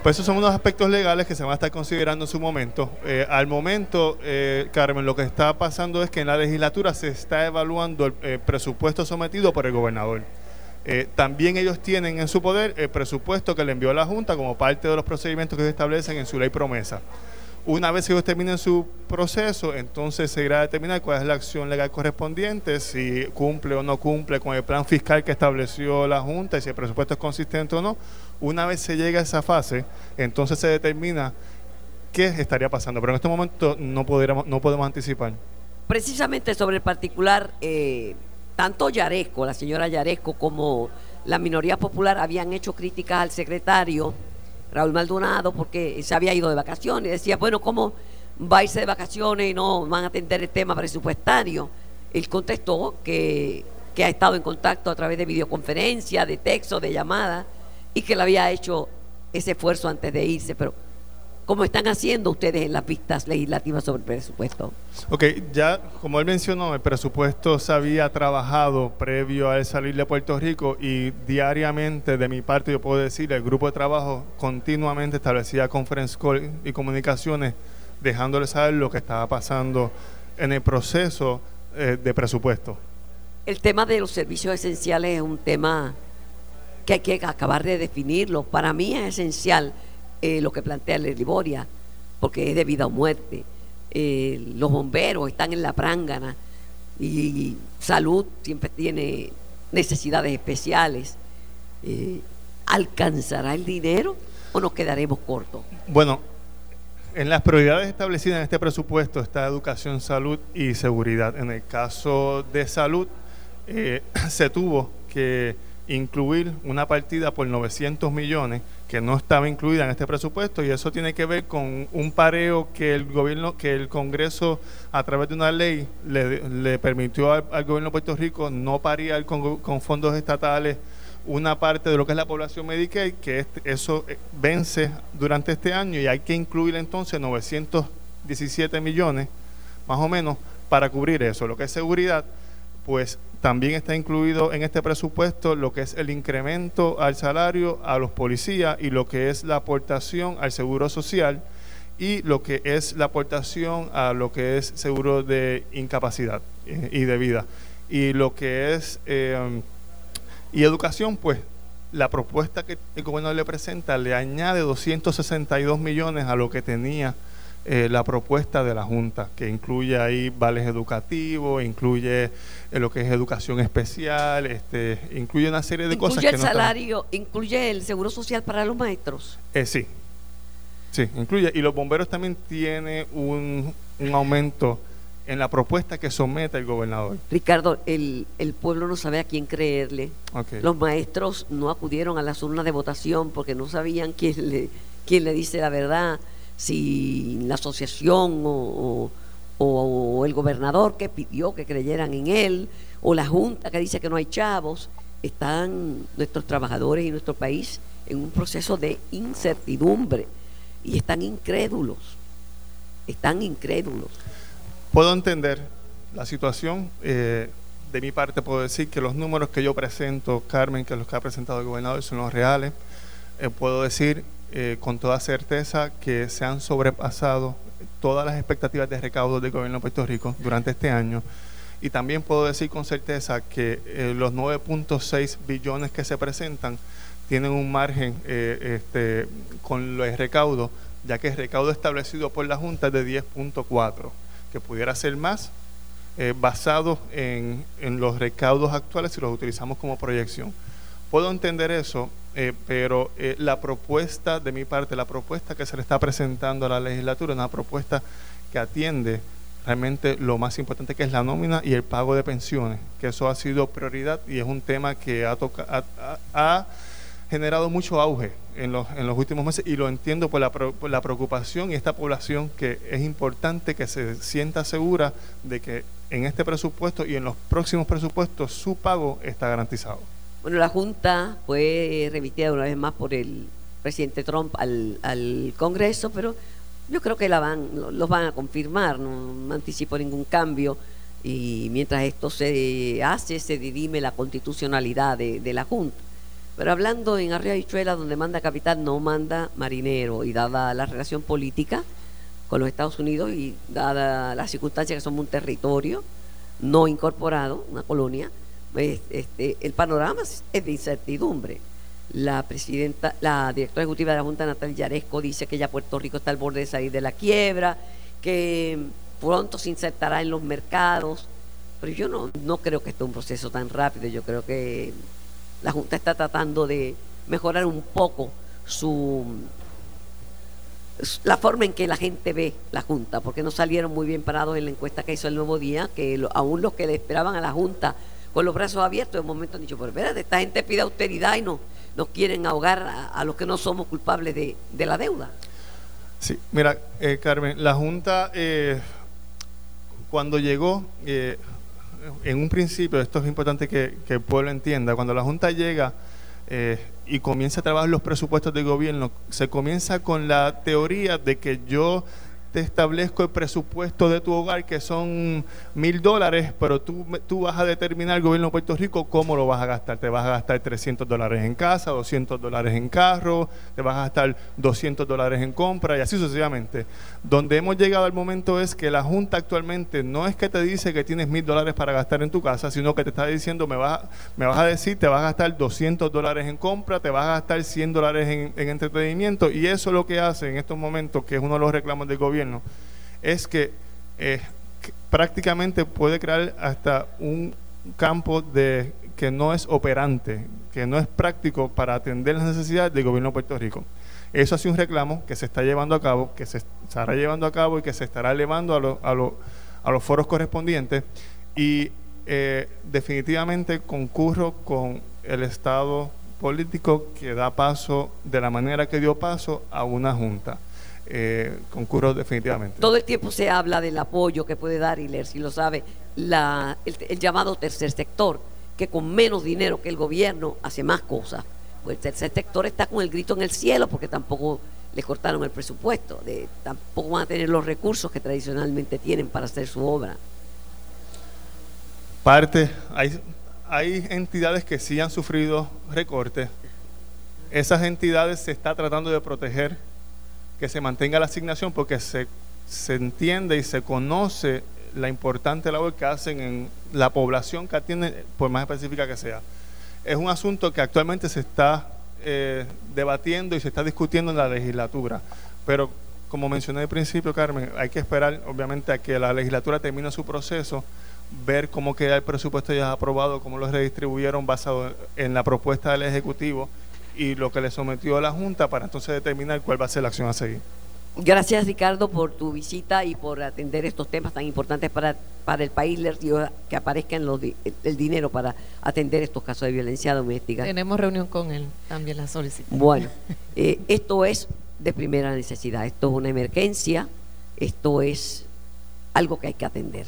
Pues esos son unos aspectos legales que se van a estar considerando en su momento. Eh, al momento, eh, Carmen, lo que está pasando es que en la legislatura se está evaluando el eh, presupuesto sometido por el gobernador. Eh, también ellos tienen en su poder el presupuesto que le envió la Junta como parte de los procedimientos que se establecen en su ley promesa. Una vez ellos terminen su proceso, entonces se irá a determinar cuál es la acción legal correspondiente, si cumple o no cumple con el plan fiscal que estableció la Junta y si el presupuesto es consistente o no. Una vez se llega a esa fase, entonces se determina qué estaría pasando. Pero en este momento no, podemos anticipar. Precisamente sobre el particular, eh, tanto Yaresco, la señora Yaresco, como la minoría popular habían hecho críticas al secretario Raúl Maldonado porque se había ido de vacaciones. Decía, bueno, ¿cómo va a irse de vacaciones y no van a atender el tema presupuestario? Él contestó que, ha estado en contacto a través de videoconferencia, de texto, de llamada, y que le había hecho ese esfuerzo antes de irse. Pero, ¿cómo están haciendo ustedes en las vistas legislativas sobre el presupuesto? Ok, ya como él mencionó, el presupuesto se había trabajado previo a él salir de Puerto Rico y diariamente de mi parte yo puedo decir, el grupo de trabajo continuamente establecía conference call y comunicaciones dejándole saber lo que estaba pasando en el proceso eh, de presupuesto. El tema de los servicios esenciales es un tema que hay que acabar de definirlo. Para mí es esencial eh, lo que plantea el Liboria, porque es de vida o muerte. Eh, los bomberos están en la prángana. y salud siempre tiene necesidades especiales. Eh, ¿Alcanzará el dinero o nos quedaremos cortos? Bueno, en las prioridades establecidas en este presupuesto está educación, salud y seguridad. En el caso de salud, se tuvo que incluir una partida por 900 millones que no estaba incluida en este presupuesto y eso tiene que ver con un pareo que el gobierno, que el Congreso a través de una ley le, permitió al, gobierno de Puerto Rico no parear con, fondos estatales una parte de lo que es la población Medicaid, que eso eh, vence durante este año y hay que incluir entonces 917 millones más o menos para cubrir eso, lo que es seguridad pues también está incluido en este presupuesto lo que es el incremento al salario a los policías y lo que es la aportación al seguro social y lo que es la aportación a lo que es seguro de incapacidad eh, y de vida. Y lo que es eh, y educación, pues la propuesta que el gobierno le presenta le añade 262 millones a lo que tenía eh, la propuesta de la Junta, que incluye ahí vales educativos, incluye eh, lo que es educación especial, este, incluye una serie de cosas. ¿Incluye el salario, incluye el seguro social para los maestros? Eh, sí, sí, incluye. Y los bomberos también tienen un, un aumento en la propuesta que somete el gobernador. Ricardo, el, el pueblo no sabe a quién creerle. Los maestros no acudieron a las urnas de votación porque no sabían quién le, quién le dice la verdad si la asociación o, el gobernador que pidió que creyeran en él, o la junta que dice que no hay chavos, están nuestros trabajadores y nuestro país en un proceso de incertidumbre y están incrédulos, están incrédulos. Puedo entender la situación. Eh, de mi parte puedo decir que los números que yo presento, Carmen, que los que ha presentado el gobernador, son los reales. Eh, puedo decir eh, con toda certeza que se han sobrepasado todas las expectativas de recaudo del gobierno de Puerto Rico durante este año. Y también puedo decir con certeza que eh, los 9.6 billones que se presentan tienen un margen eh, este, con el recaudo, ya que el recaudo establecido por la Junta es de 10.4, que pudiera ser más basado en, en los recaudos actuales si los utilizamos como proyección. Puedo entender eso eh, pero eh, la propuesta de mi parte, la propuesta que se le está presentando a la legislatura, una propuesta que atiende realmente lo más importante que es la nómina y el pago de pensiones, que eso ha sido prioridad y es un tema que ha, ha, generado mucho auge en los, en los últimos meses y lo entiendo por la, por la preocupación y esta población que es importante que se sienta segura de que en este presupuesto y en los próximos presupuestos su pago está garantizado. Bueno, la Junta fue remitida una vez más por el presidente Trump al, Congreso, pero yo creo que la van, los van a confirmar, no, anticipo ningún cambio. Y mientras esto se hace, se dirime la constitucionalidad de, la Junta. Pero hablando en Arriba Bichuela, donde manda capital, no manda marinero. Y dada la relación política con los Estados Unidos y dada las circunstancias que somos un territorio no incorporado, una colonia, este, el panorama es de incertidumbre. La presidenta, la directora ejecutiva de la Junta, Natalia Yaresco, dice que ya Puerto Rico está al borde de salir de la quiebra, que pronto se insertará en los mercados. Pero yo no, no creo que esto es un proceso tan rápido. Yo creo que la Junta está tratando de mejorar un poco su la forma en que la gente ve la Junta, porque no salieron muy bien parados en la encuesta que hizo el Nuevo Día, que aún los que le esperaban a la Junta con los brazos abiertos. Un momento han dicho, pero espérate, esta gente pide austeridad y no, nos quieren ahogar a, los que no somos culpables de, la deuda. Sí, mira, eh, Carmen, la Junta eh, cuando llegó, eh, en un principio, esto es importante que, que, el pueblo entienda, cuando la Junta llega y comienza a trabajar los presupuestos del gobierno, se comienza con la teoría de que yo te establezco el presupuesto de tu hogar, que son mil dólares, pero tú, tú vas a determinar, el gobierno de Puerto Rico, cómo lo vas a gastar. Te vas a gastar 300 dólares en casa, 200 dólares en carro, te vas a gastar 200 dólares en compra y así sucesivamente. Donde hemos llegado al momento es que la Junta actualmente no es que te dice que tienes mil dólares para gastar en tu casa, sino que te está diciendo, me vas, me vas a decir, te vas a gastar 200 dólares en compra, te vas a gastar 100 dólares en, en entretenimiento y eso es lo que hace en estos momentos, que es uno de los reclamos del gobierno es que eh, prácticamente puede crear hasta un campo de que no es operante, que no es práctico para atender las necesidades del gobierno de Puerto Rico. Eso ha sido un reclamo que se está llevando a cabo, que se estará llevando a cabo y que se estará elevando a, a, a los foros correspondientes y eh, definitivamente concurro con el Estado político que da paso de la manera que dio paso a una junta. Eh, concurro definitivamente. Todo el tiempo se habla del apoyo que puede dar, y leer si lo sabe, la, el, llamado tercer sector, que con menos dinero que el gobierno hace más cosas. Pues el tercer sector está con el grito en el cielo porque tampoco le cortaron el presupuesto, de, tampoco van a tener los recursos que tradicionalmente tienen para hacer su obra. Parte, hay, hay entidades que sí han sufrido recortes. Esas entidades se está tratando de proteger que se mantenga la asignación porque se, se entiende y se conoce la importante labor que hacen en la población que atiende, por más específica que sea. Es un asunto que actualmente se está eh, debatiendo y se está discutiendo en la legislatura, pero como mencioné al principio, Carmen, hay que esperar obviamente a que la legislatura termine su proceso ver cómo queda el presupuesto ya aprobado, cómo lo redistribuyeron basado en la propuesta del Ejecutivo y lo que le sometió a la Junta para entonces determinar cuál va a ser la acción a seguir. Gracias Ricardo por tu visita y por atender estos temas tan importantes para, para el país. Les digo que aparezcan los, el dinero para atender estos casos de violencia doméstica. Tenemos reunión con él, también la solicitamos. Bueno, eh, esto es de primera necesidad, esto es una emergencia, esto es algo que hay que atender.